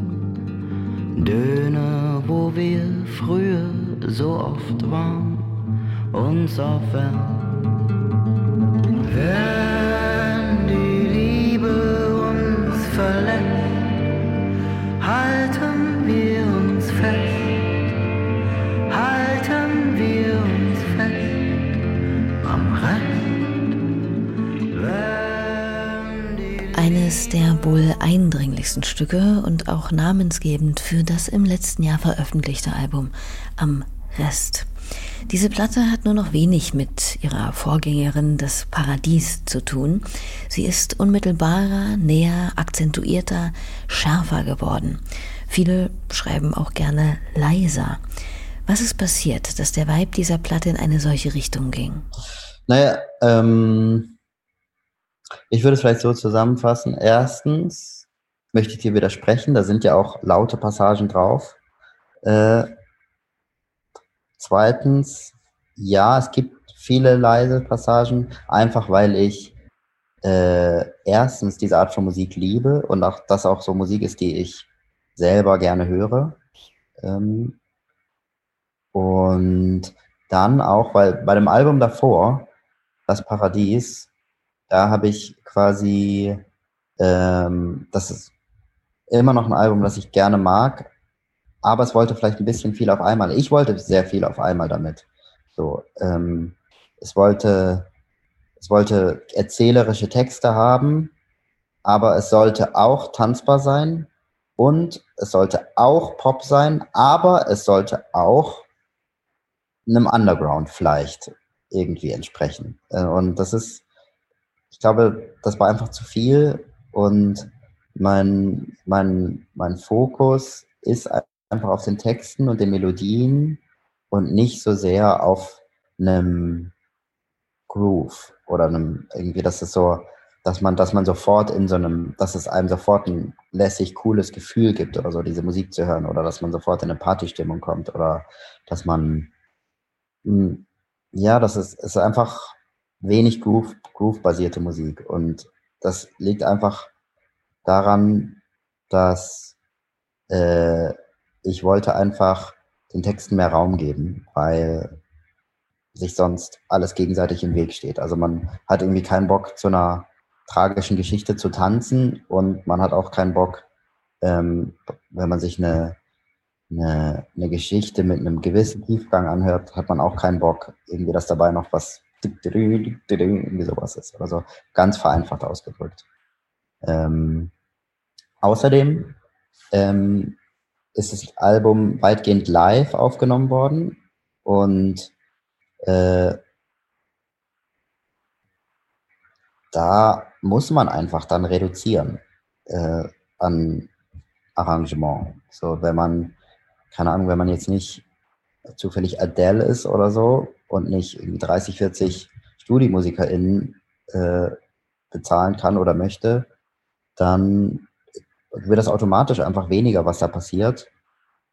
Speaker 3: Döner, wo wir früher so oft waren uns aufwärmt. Wenn die Liebe uns verlässt, halten wir uns fest, halten wir uns fest am
Speaker 2: Recht. Eines der wohl eindringlichsten Stücke und auch namensgebend für das im letzten Jahr veröffentlichte Album Am Rest. Diese Platte hat nur noch wenig mit ihrer Vorgängerin Das Paradies zu tun. Sie ist unmittelbarer, näher, akzentuierter, schärfer geworden. Viele schreiben auch gerne leiser. Was ist passiert, dass der Vibe dieser Platte in eine solche Richtung ging?
Speaker 4: Naja, ähm, ich würde es vielleicht so zusammenfassen. Erstens möchte ich dir widersprechen, da sind ja auch laute Passagen drauf. Äh, Zweitens, ja, es gibt viele leise Passagen, einfach weil ich äh, erstens diese Art von Musik liebe und auch das auch so Musik ist, die ich selber gerne höre. Ähm, und dann auch, weil bei dem Album davor, Das Paradies, da habe ich quasi, ähm, das ist immer noch ein Album, das ich gerne mag, aber es wollte vielleicht ein bisschen viel auf einmal. Ich wollte sehr viel auf einmal damit. So, ähm, es wollte, es wollte erzählerische Texte haben, aber es sollte auch tanzbar sein und es sollte auch Pop sein, aber es sollte auch einem Underground vielleicht irgendwie entsprechen. Äh, und das ist, ich glaube, das war einfach zu viel und mein, mein, mein Fokus ist einfach auf den Texten und den Melodien und nicht so sehr auf einem Groove oder einem, irgendwie, das ist so, dass man, dass man sofort in so einem, dass es einem sofort ein lässig, cooles Gefühl gibt oder so, diese Musik zu hören oder dass man sofort in eine Partystimmung kommt oder dass man, hm, ja, das ist, ist einfach wenig Groove, Groove-basierte Musik und das liegt einfach daran, dass äh, ich wollte einfach den Texten mehr Raum geben, weil sich sonst alles gegenseitig im Weg steht. Also man hat irgendwie keinen Bock zu einer tragischen Geschichte zu tanzen und man hat auch keinen Bock, ähm, wenn man sich eine, eine, eine Geschichte mit einem gewissen Tiefgang anhört, hat man auch keinen Bock, irgendwie, dass dabei noch was irgendwie sowas ist. Also ganz vereinfacht ausgedrückt. Ähm, außerdem ähm, ist das Album weitgehend live aufgenommen worden und äh, da muss man einfach dann reduzieren äh, an Arrangement. So, wenn man, keine Ahnung, wenn man jetzt nicht zufällig Adele ist oder so und nicht irgendwie 30, 40 StudiomusikerInnen äh, bezahlen kann oder möchte, dann wird das automatisch einfach weniger, was da passiert.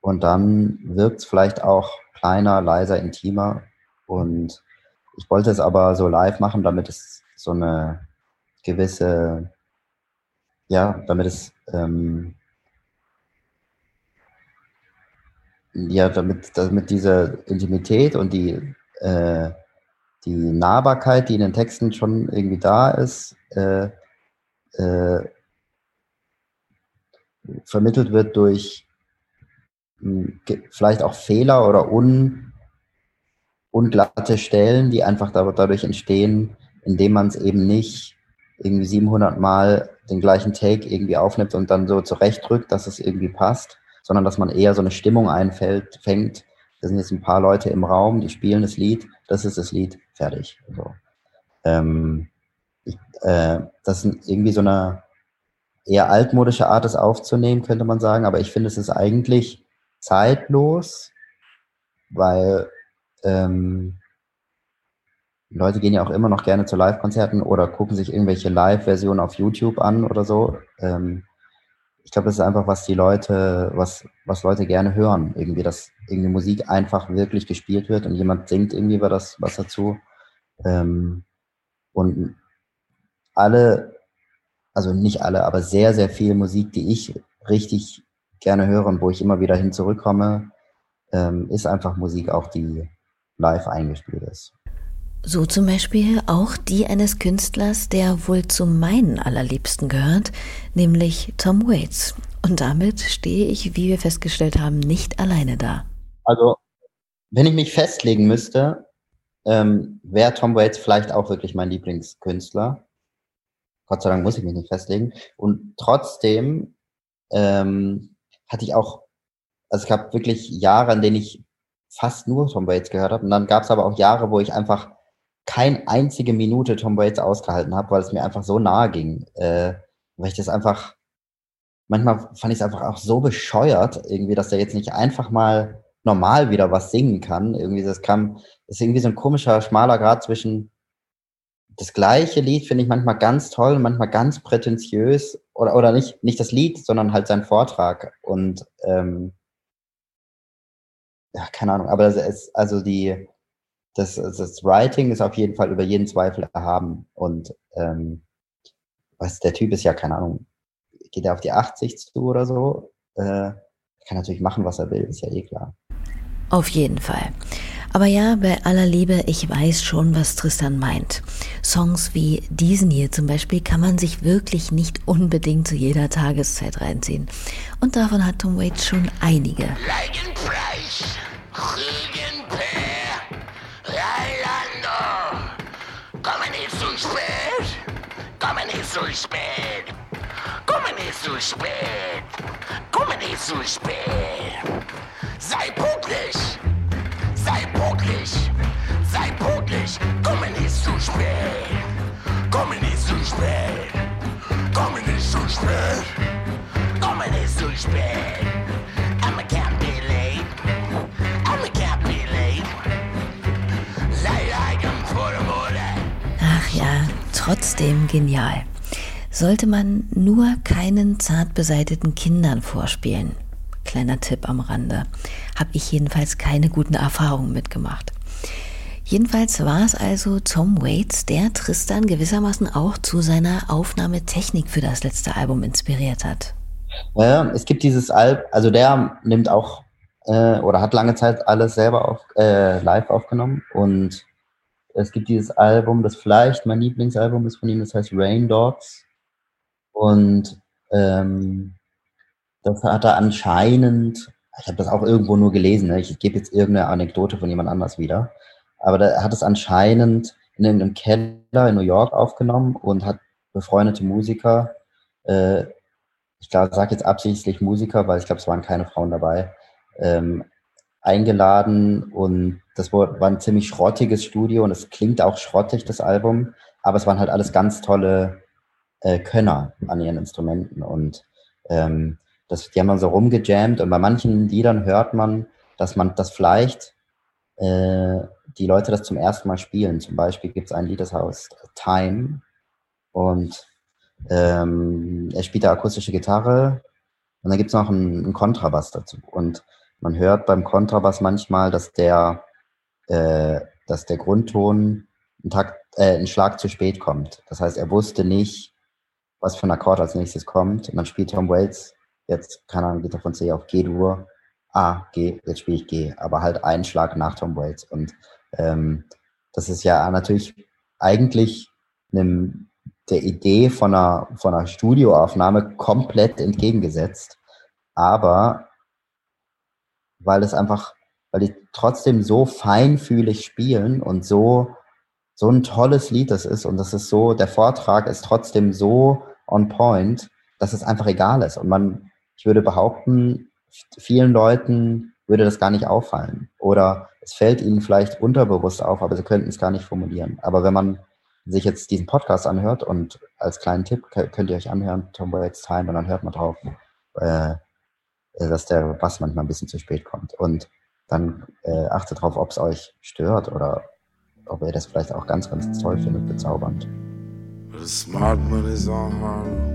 Speaker 4: Und dann wirkt es vielleicht auch kleiner, leiser, intimer. Und ich wollte es aber so live machen, damit es so eine gewisse, ja, damit es, ähm, ja, damit, damit diese Intimität und die, äh, die Nahbarkeit, die in den Texten schon irgendwie da ist, äh, äh, vermittelt wird durch hm, vielleicht auch Fehler oder un, unglatte Stellen, die einfach dadurch entstehen, indem man es eben nicht irgendwie 700 Mal den gleichen Take irgendwie aufnimmt und dann so zurechtdrückt, dass es irgendwie passt, sondern dass man eher so eine Stimmung einfällt, fängt. Da sind jetzt ein paar Leute im Raum, die spielen das Lied, das ist das Lied, fertig. So. Ähm, ich, äh, das ist irgendwie so eine eher altmodische Art, es aufzunehmen, könnte man sagen, aber ich finde, es ist eigentlich zeitlos, weil ähm, Leute gehen ja auch immer noch gerne zu Live-Konzerten oder gucken sich irgendwelche Live-Versionen auf YouTube an oder so. Ähm, ich glaube, das ist einfach, was die Leute, was, was Leute gerne hören. Irgendwie, dass irgendwie Musik einfach wirklich gespielt wird und jemand singt irgendwie über das, was dazu. Ähm, und alle, also nicht alle, aber sehr, sehr viel Musik, die ich richtig gerne höre und wo ich immer wieder hin zurückkomme, ähm, ist einfach Musik auch, die live eingespielt ist.
Speaker 2: So zum Beispiel auch die eines Künstlers, der wohl zu meinen allerliebsten gehört, nämlich Tom Waits. Und damit stehe ich, wie wir festgestellt haben, nicht alleine da.
Speaker 4: Also, wenn ich mich festlegen müsste, ähm, wäre Tom Waits vielleicht auch wirklich mein Lieblingskünstler. Gott sei Dank muss ich mich nicht festlegen. Und trotzdem ähm, hatte ich auch, also es gab wirklich Jahre, an denen ich fast nur Tom Waits gehört habe. Und dann gab es aber auch Jahre, wo ich einfach keine einzige Minute Tom Waits ausgehalten habe, weil es mir einfach so nahe ging. Äh, weil ich das einfach, manchmal fand ich es einfach auch so bescheuert, irgendwie, dass er jetzt nicht einfach mal normal wieder was singen kann. Irgendwie, das kam, ist irgendwie so ein komischer, schmaler Grad zwischen das gleiche Lied finde ich manchmal ganz toll, manchmal ganz prätentiös oder, oder nicht, nicht das Lied, sondern halt sein Vortrag und ähm, ja, keine Ahnung, aber das ist also die, das, das Writing ist auf jeden Fall über jeden Zweifel erhaben. Und ähm, was, der Typ ist ja, keine Ahnung, geht er auf die 80 zu oder so? Äh, kann natürlich machen, was er will, ist ja eh klar.
Speaker 2: Auf jeden Fall. Aber ja, bei aller Liebe, ich weiß schon, was Tristan meint. Songs wie diesen hier zum Beispiel kann man sich wirklich nicht unbedingt zu jeder Tageszeit reinziehen. Und davon hat Tom Waits schon einige.
Speaker 6: Leigenpreis, Rügenpeer, Eilando. Komme nicht zu spät, komme nicht zu spät, komme nicht zu spät, komme nicht zu spät. Sei pünktlich, pünktlich, sei pünktlich, komme nicht zu spät, komme nicht zu spät, komme nicht zu spät, komme nicht zu spät. I'm a can't be late, I'm a can't be late. Sei eigen vor der Mode.
Speaker 2: Ach ja, trotzdem genial. Sollte man nur keinen zart beseiteten Kindern vorspielen. Kleiner Tipp am Rande. Habe ich jedenfalls keine guten Erfahrungen mitgemacht. Jedenfalls war es also Tom Waits, der Tristan gewissermaßen auch zu seiner Aufnahmetechnik für das letzte Album inspiriert hat.
Speaker 4: Ja, es gibt dieses Album, also der nimmt auch äh, oder hat lange Zeit alles selber auf, äh, live aufgenommen und es gibt dieses Album, das vielleicht mein Lieblingsalbum ist von ihm, das heißt Rain Dogs und ähm, das hat er anscheinend, ich habe das auch irgendwo nur gelesen, ne? ich gebe jetzt irgendeine Anekdote von jemand anders wieder, aber der hat es anscheinend in irgendeinem Keller in New York aufgenommen und hat befreundete Musiker, äh, ich sage jetzt absichtlich Musiker, weil ich glaube, es waren keine Frauen dabei, ähm, eingeladen und das war, war ein ziemlich schrottiges Studio und es klingt auch schrottig, das Album, aber es waren halt alles ganz tolle äh, Könner an ihren Instrumenten und ähm, das, die haben dann so rumgejammt und bei manchen Liedern hört man, dass man das vielleicht äh, die Leute das zum ersten Mal spielen. Zum Beispiel gibt es ein Lied, das heißt Time und ähm, er spielt da akustische Gitarre und dann gibt es noch einen, einen Kontrabass dazu und man hört beim Kontrabass manchmal, dass der, äh, dass der Grundton einen, Takt, äh, einen Schlag zu spät kommt. Das heißt, er wusste nicht, was für ein Akkord als nächstes kommt. Und dann spielt Tom Waits jetzt, keine Ahnung, geht er von C auf G-Dur. Ah, G, jetzt spiele ich G, aber halt einen Schlag nach Tom Waits. Und ähm, das ist ja natürlich eigentlich einem, der Idee von einer, von einer Studioaufnahme komplett entgegengesetzt. Aber weil es einfach, weil die trotzdem so feinfühlig spielen und so, so ein tolles Lied das ist und das ist so, der Vortrag ist trotzdem so on point, dass es einfach egal ist. Und man, ich würde behaupten, vielen Leuten würde das gar nicht auffallen. Oder es fällt ihnen vielleicht unterbewusst auf, aber sie könnten es gar nicht formulieren. Aber wenn man sich jetzt diesen Podcast anhört und als kleinen Tipp könnt ihr euch anhören, Tom Waits Time, und dann hört man drauf, äh, dass der Bass manchmal ein bisschen zu spät kommt. Und dann äh, achtet darauf, ob es euch stört oder ob ihr das vielleicht auch ganz, ganz toll findet, bezaubernd.
Speaker 6: But the smart money's on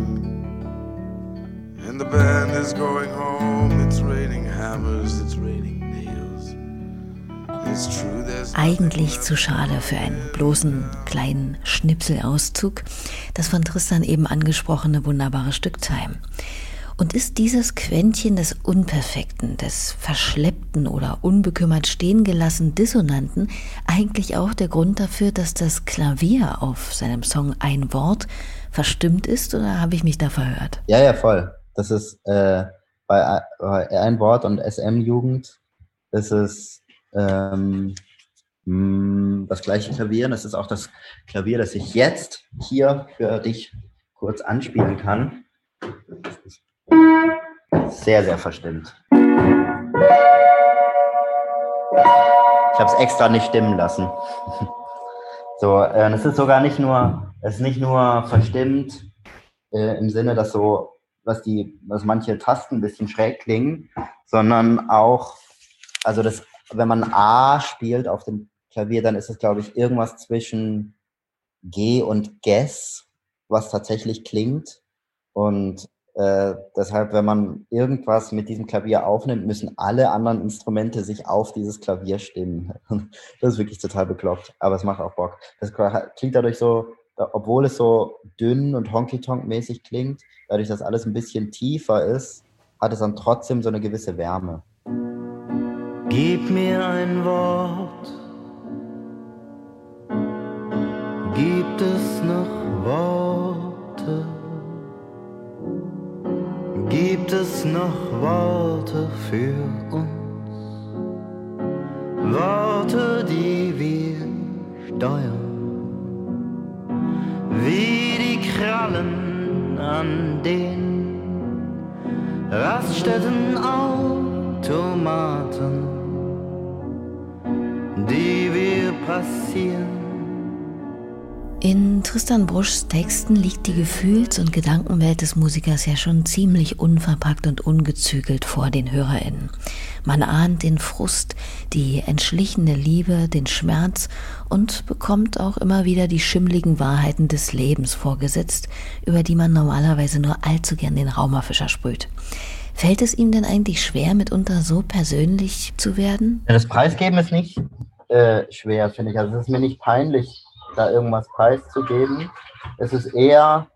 Speaker 6: The band is going home. It's raining hammers, it's raining nails. It's true, there's
Speaker 2: Eigentlich zu schade für einen bloßen kleinen Schnipselauszug, das von Tristan eben angesprochene wunderbare Stück Time. Und ist dieses Quäntchen des Unperfekten, des Verschleppten oder unbekümmert stehen gelassen Dissonanten eigentlich auch der Grund dafür, dass das Klavier auf seinem Song Ein Wort verstimmt ist oder habe ich mich da verhört?
Speaker 4: Ja, ja, voll. Das ist äh, bei, bei Ein Wort und SM-Jugend ist ähm, mh, das gleiche Klavier. Das ist auch das Klavier, das ich jetzt hier für dich kurz anspielen kann. Sehr, sehr verstimmt. Ich habe es extra nicht stimmen lassen. So, äh, es ist sogar nicht nur, es ist nicht nur verstimmt äh, im Sinne, dass so, dass die, dass manche Tasten ein bisschen schräg klingen, sondern auch, also das, wenn man A spielt auf dem Klavier, dann ist es, glaube ich, irgendwas zwischen G und Guess, was tatsächlich klingt. Und äh, deshalb, wenn man irgendwas mit diesem Klavier aufnimmt, müssen alle anderen Instrumente sich auf dieses Klavier stimmen. das ist wirklich total bekloppt, aber es macht auch Bock. Das klingt dadurch so, obwohl es so dünn und honky-tonk-mäßig klingt, dadurch, dass alles ein bisschen tiefer ist, hat es dann trotzdem so eine gewisse Wärme.
Speaker 3: Gib mir ein Wort. Gibt es noch Worte? Gibt es noch Worte für uns? Worte, die wir steuern, wie die Krallen an den Raststätten Automaten, die wir passieren
Speaker 2: in Tristan Bruschs Texten liegt die Gefühls- und Gedankenwelt des Musikers ja schon ziemlich unverpackt und ungezügelt vor den HörerInnen. Man ahnt den Frust, die entschlichene Liebe, den Schmerz und bekommt auch immer wieder die schimmligen Wahrheiten des Lebens vorgesetzt, über die man normalerweise nur allzu gern den Raumerfischer sprüht. Fällt es ihm denn eigentlich schwer, mitunter so persönlich zu werden?
Speaker 4: Das Preisgeben ist nicht äh, schwer, finde ich. Also es ist mir nicht peinlich, da irgendwas preiszugeben. Es ist eher,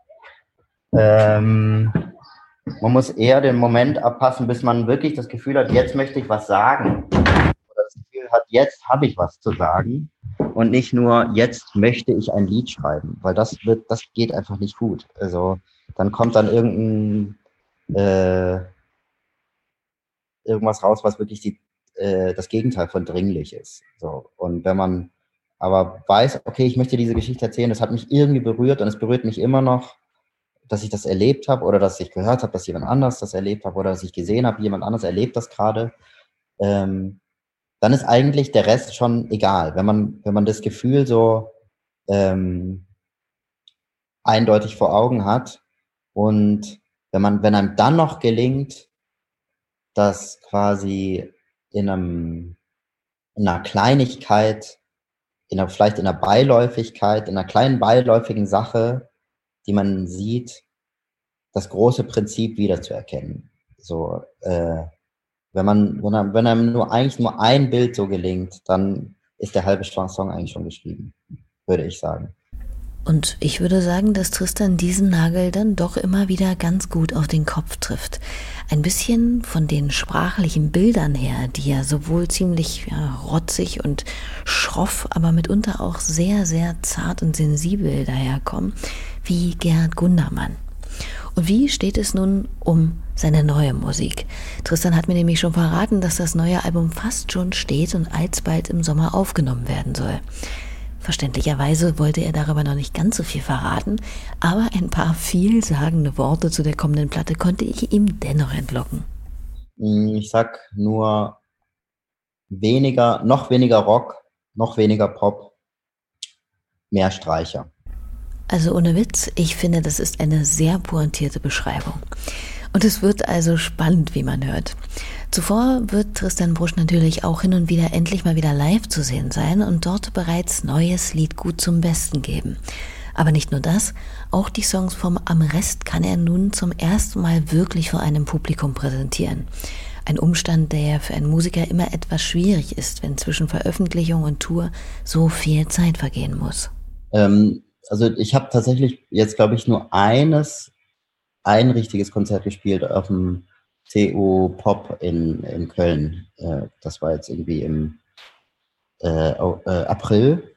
Speaker 4: ähm, man muss eher den Moment abpassen, bis man wirklich das Gefühl hat, jetzt möchte ich was sagen. Oder das Gefühl hat, jetzt habe ich was zu sagen. Und nicht nur, jetzt möchte ich ein Lied schreiben, weil das wird, das geht einfach nicht gut. Also dann kommt dann irgendein äh, irgendwas raus, was wirklich die, äh, das Gegenteil von dringlich ist. So. Und wenn man aber weiß, okay, ich möchte diese Geschichte erzählen, das hat mich irgendwie berührt und es berührt mich immer noch, dass ich das erlebt habe oder dass ich gehört habe, dass jemand anders das erlebt hat oder dass ich gesehen habe, jemand anders erlebt das gerade, ähm, dann ist eigentlich der Rest schon egal. Wenn man, wenn man das Gefühl so ähm, eindeutig vor Augen hat und wenn man, wenn einem dann noch gelingt, dass quasi in einem in einer Kleinigkeit in einer, vielleicht in einer Beiläufigkeit, in einer kleinen beiläufigen Sache, die man sieht, das große Prinzip wiederzuerkennen. So, äh, wenn man, wenn einem, wenn einem nur eigentlich nur ein Bild so gelingt, dann ist der halbe Song eigentlich schon geschrieben, würde ich sagen.
Speaker 2: Und ich würde sagen, dass Tristan diesen Nagel dann doch immer wieder ganz gut auf den Kopf trifft. Ein bisschen von den sprachlichen Bildern her, die ja sowohl ziemlich ja, rotzig und schroff, aber mitunter auch sehr, sehr zart und sensibel daherkommen, wie Gerhard Gundermann. Und wie steht es nun um seine neue Musik? Tristan hat mir nämlich schon verraten, dass das neue Album fast schon steht und alsbald im Sommer aufgenommen werden soll. Verständlicherweise wollte er darüber noch nicht ganz so viel verraten, aber ein paar vielsagende Worte zu der kommenden Platte konnte ich ihm dennoch entlocken.
Speaker 4: Mm, ich sag nur weniger, noch weniger Rock, noch weniger Pop, mehr Streicher.
Speaker 2: Also ohne Witz, ich finde, das ist eine sehr pointierte Beschreibung. Und es wird also spannend, wie man hört. Zuvor wird Tristan Brusch natürlich auch hin und wieder endlich mal wieder live zu sehen sein und dort bereits neues Lied gut zum Besten geben. Aber nicht nur das, auch die Songs vom Am Rest kann er nun zum ersten Mal wirklich vor einem Publikum präsentieren. Ein Umstand, der für einen Musiker immer etwas schwierig ist, wenn zwischen Veröffentlichung und Tour so viel Zeit vergehen muss.
Speaker 4: Ähm, also ich habe tatsächlich jetzt, glaube ich, nur eines, ein richtiges Konzert gespielt auf dem CU Pop in, in Köln. Äh, das war jetzt irgendwie im äh, äh, April.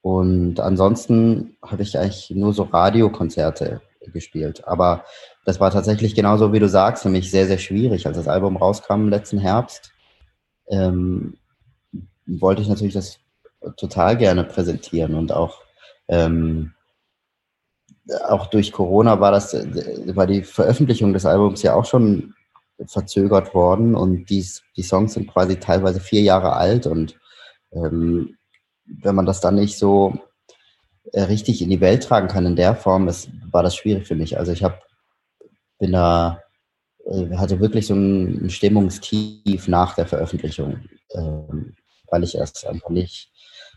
Speaker 4: Und ansonsten habe ich eigentlich nur so Radiokonzerte gespielt. Aber das war tatsächlich genauso, wie du sagst, nämlich sehr, sehr schwierig. Als das Album rauskam letzten Herbst, ähm, wollte ich natürlich das total gerne präsentieren und auch ähm, auch durch Corona war das war die Veröffentlichung des Albums ja auch schon verzögert worden und die, die Songs sind quasi teilweise vier Jahre alt und ähm, wenn man das dann nicht so äh, richtig in die Welt tragen kann in der Form, ist, war das schwierig für mich. Also ich habe bin da äh, hatte wirklich so ein, Stimmungstief nach der Veröffentlichung, ähm, weil ich erst einfach nicht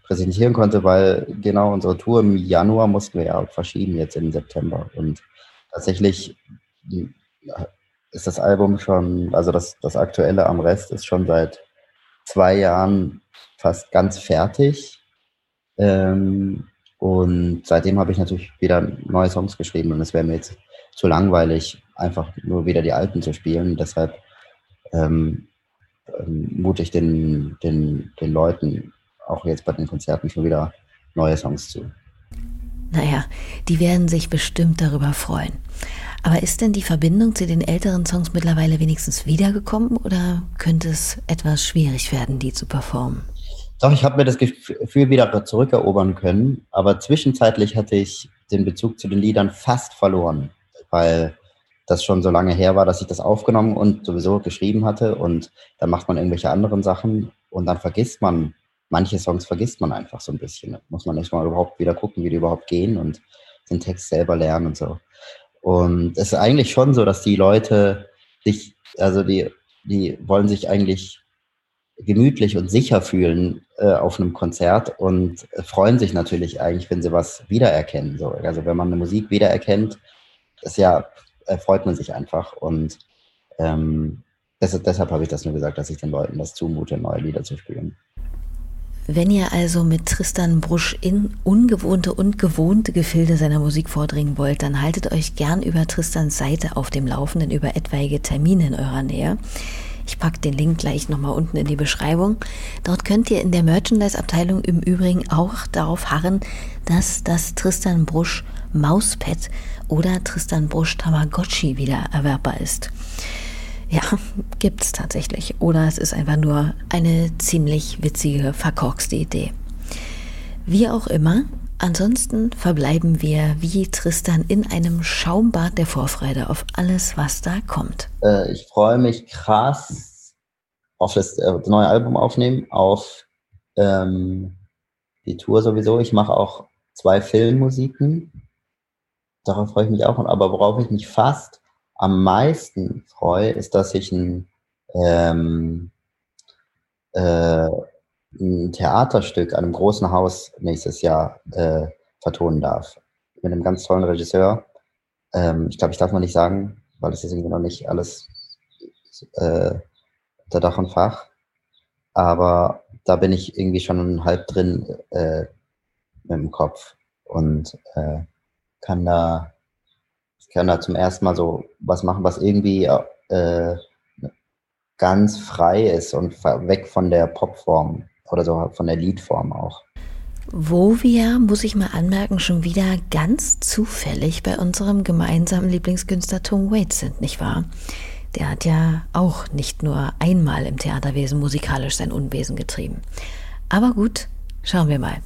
Speaker 4: präsentieren konnte, weil genau unsere Tour im Januar mussten wir ja verschieben jetzt im September. Und tatsächlich ist das Album schon, also das, das aktuelle am Rest ist schon seit zwei Jahren fast ganz fertig. Ähm, und seitdem habe ich natürlich wieder neue Songs geschrieben und es wäre mir jetzt zu langweilig, einfach nur wieder die alten zu spielen. Deshalb ähm, ähm, mute ich den, den, den Leuten auch jetzt bei den Konzerten schon wieder neue Songs zu.
Speaker 2: Naja, die werden sich bestimmt darüber freuen. Aber ist denn die Verbindung zu den älteren Songs mittlerweile wenigstens wiedergekommen oder könnte es etwas schwierig werden, die zu performen?
Speaker 4: Doch, ich habe mir das Gefühl wieder zurückerobern können, aber zwischenzeitlich hatte ich den Bezug zu den Liedern fast verloren, weil das schon so lange her war, dass ich das aufgenommen und sowieso geschrieben hatte und dann macht man irgendwelche anderen Sachen und dann vergisst man, manche Songs vergisst man einfach so ein bisschen. Da muss man erstmal überhaupt wieder gucken, wie die überhaupt gehen und den Text selber lernen und so. Und es ist eigentlich schon so, dass die Leute sich, also die, die wollen sich eigentlich gemütlich und sicher fühlen äh, auf einem Konzert und freuen sich natürlich eigentlich, wenn sie was wiedererkennen. So. Also wenn man eine Musik wiedererkennt, ist ja, äh, freut man sich einfach. Und ähm, deshalb, deshalb habe ich das nur gesagt, dass ich den Leuten das zumute, neue Lieder zu spielen.
Speaker 2: Wenn ihr also mit Tristan Brusch in ungewohnte und gewohnte Gefilde seiner Musik vordringen wollt, dann haltet euch gern über Tristans Seite auf dem Laufenden über etwaige Termine in eurer Nähe. Ich packe den Link gleich nochmal unten in die Beschreibung. Dort könnt ihr in der Merchandise-Abteilung im Übrigen auch darauf harren, dass das Tristan Brusch Mauspad oder Tristan Brusch Tamagotchi wieder erwerbbar ist. Ja, gibt es tatsächlich. Oder es ist einfach nur eine ziemlich witzige, verkorkste Idee. Wie auch immer, ansonsten verbleiben wir wie Tristan in einem Schaumbad der Vorfreude auf alles, was da kommt.
Speaker 4: Äh, ich freue mich krass auf das, äh, neue Album aufnehmen, auf ähm, die Tour sowieso. Ich mache auch zwei Filmmusiken. Darauf freue ich mich auch. Aber worauf ich mich fast am meisten freue, ist, dass ich ein, ähm, äh, ein Theaterstück an einem großen Haus nächstes Jahr äh, vertonen darf. Mit einem ganz tollen Regisseur. Ähm, ich glaube, ich darf mal nicht sagen, weil es ist irgendwie noch nicht alles äh, unter Dach und Fach. Aber da bin ich irgendwie schon halb drin äh, mit dem Kopf und äh, kann da kann da zum ersten Mal so was machen, was irgendwie äh, ganz frei ist und weg von der Popform oder so von der Liedform auch.
Speaker 2: Wo wir, muss ich mal anmerken, schon wieder ganz zufällig bei unserem gemeinsamen Lieblingskünstler Tom Waits sind, nicht wahr? Der hat ja auch nicht nur einmal im Theaterwesen musikalisch sein Unwesen getrieben. Aber gut, schauen wir mal.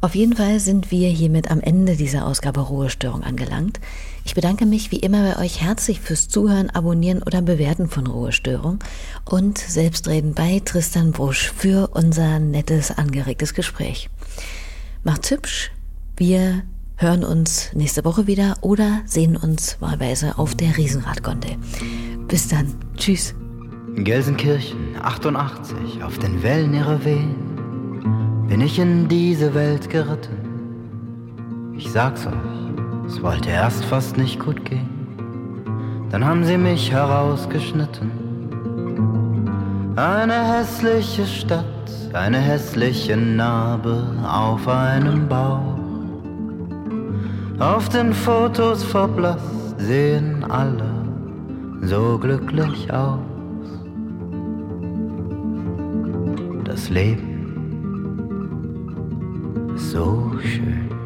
Speaker 2: Auf jeden Fall sind wir hiermit am Ende dieser Ausgabe Ruhestörung angelangt. Ich bedanke mich wie immer bei euch herzlich fürs Zuhören, Abonnieren oder Bewerten von Ruhestörung und selbstredend bei Tristan Brusch für unser nettes, angeregtes Gespräch. Macht's hübsch. Wir hören uns nächste Woche wieder oder sehen uns wahlweise auf der Riesenradgondel. Bis dann. Tschüss.
Speaker 3: Gelsenkirchen 88 auf den Wellen ihrer Wehen bin ich in diese Welt geritten. Ich sag's euch, es wollte erst fast nicht gut gehen. Dann haben sie mich herausgeschnitten. Eine hässliche Stadt, eine hässliche Narbe auf einem Bauch. Auf den Fotos verblasst sehen alle so glücklich aus. Das Leben so schön.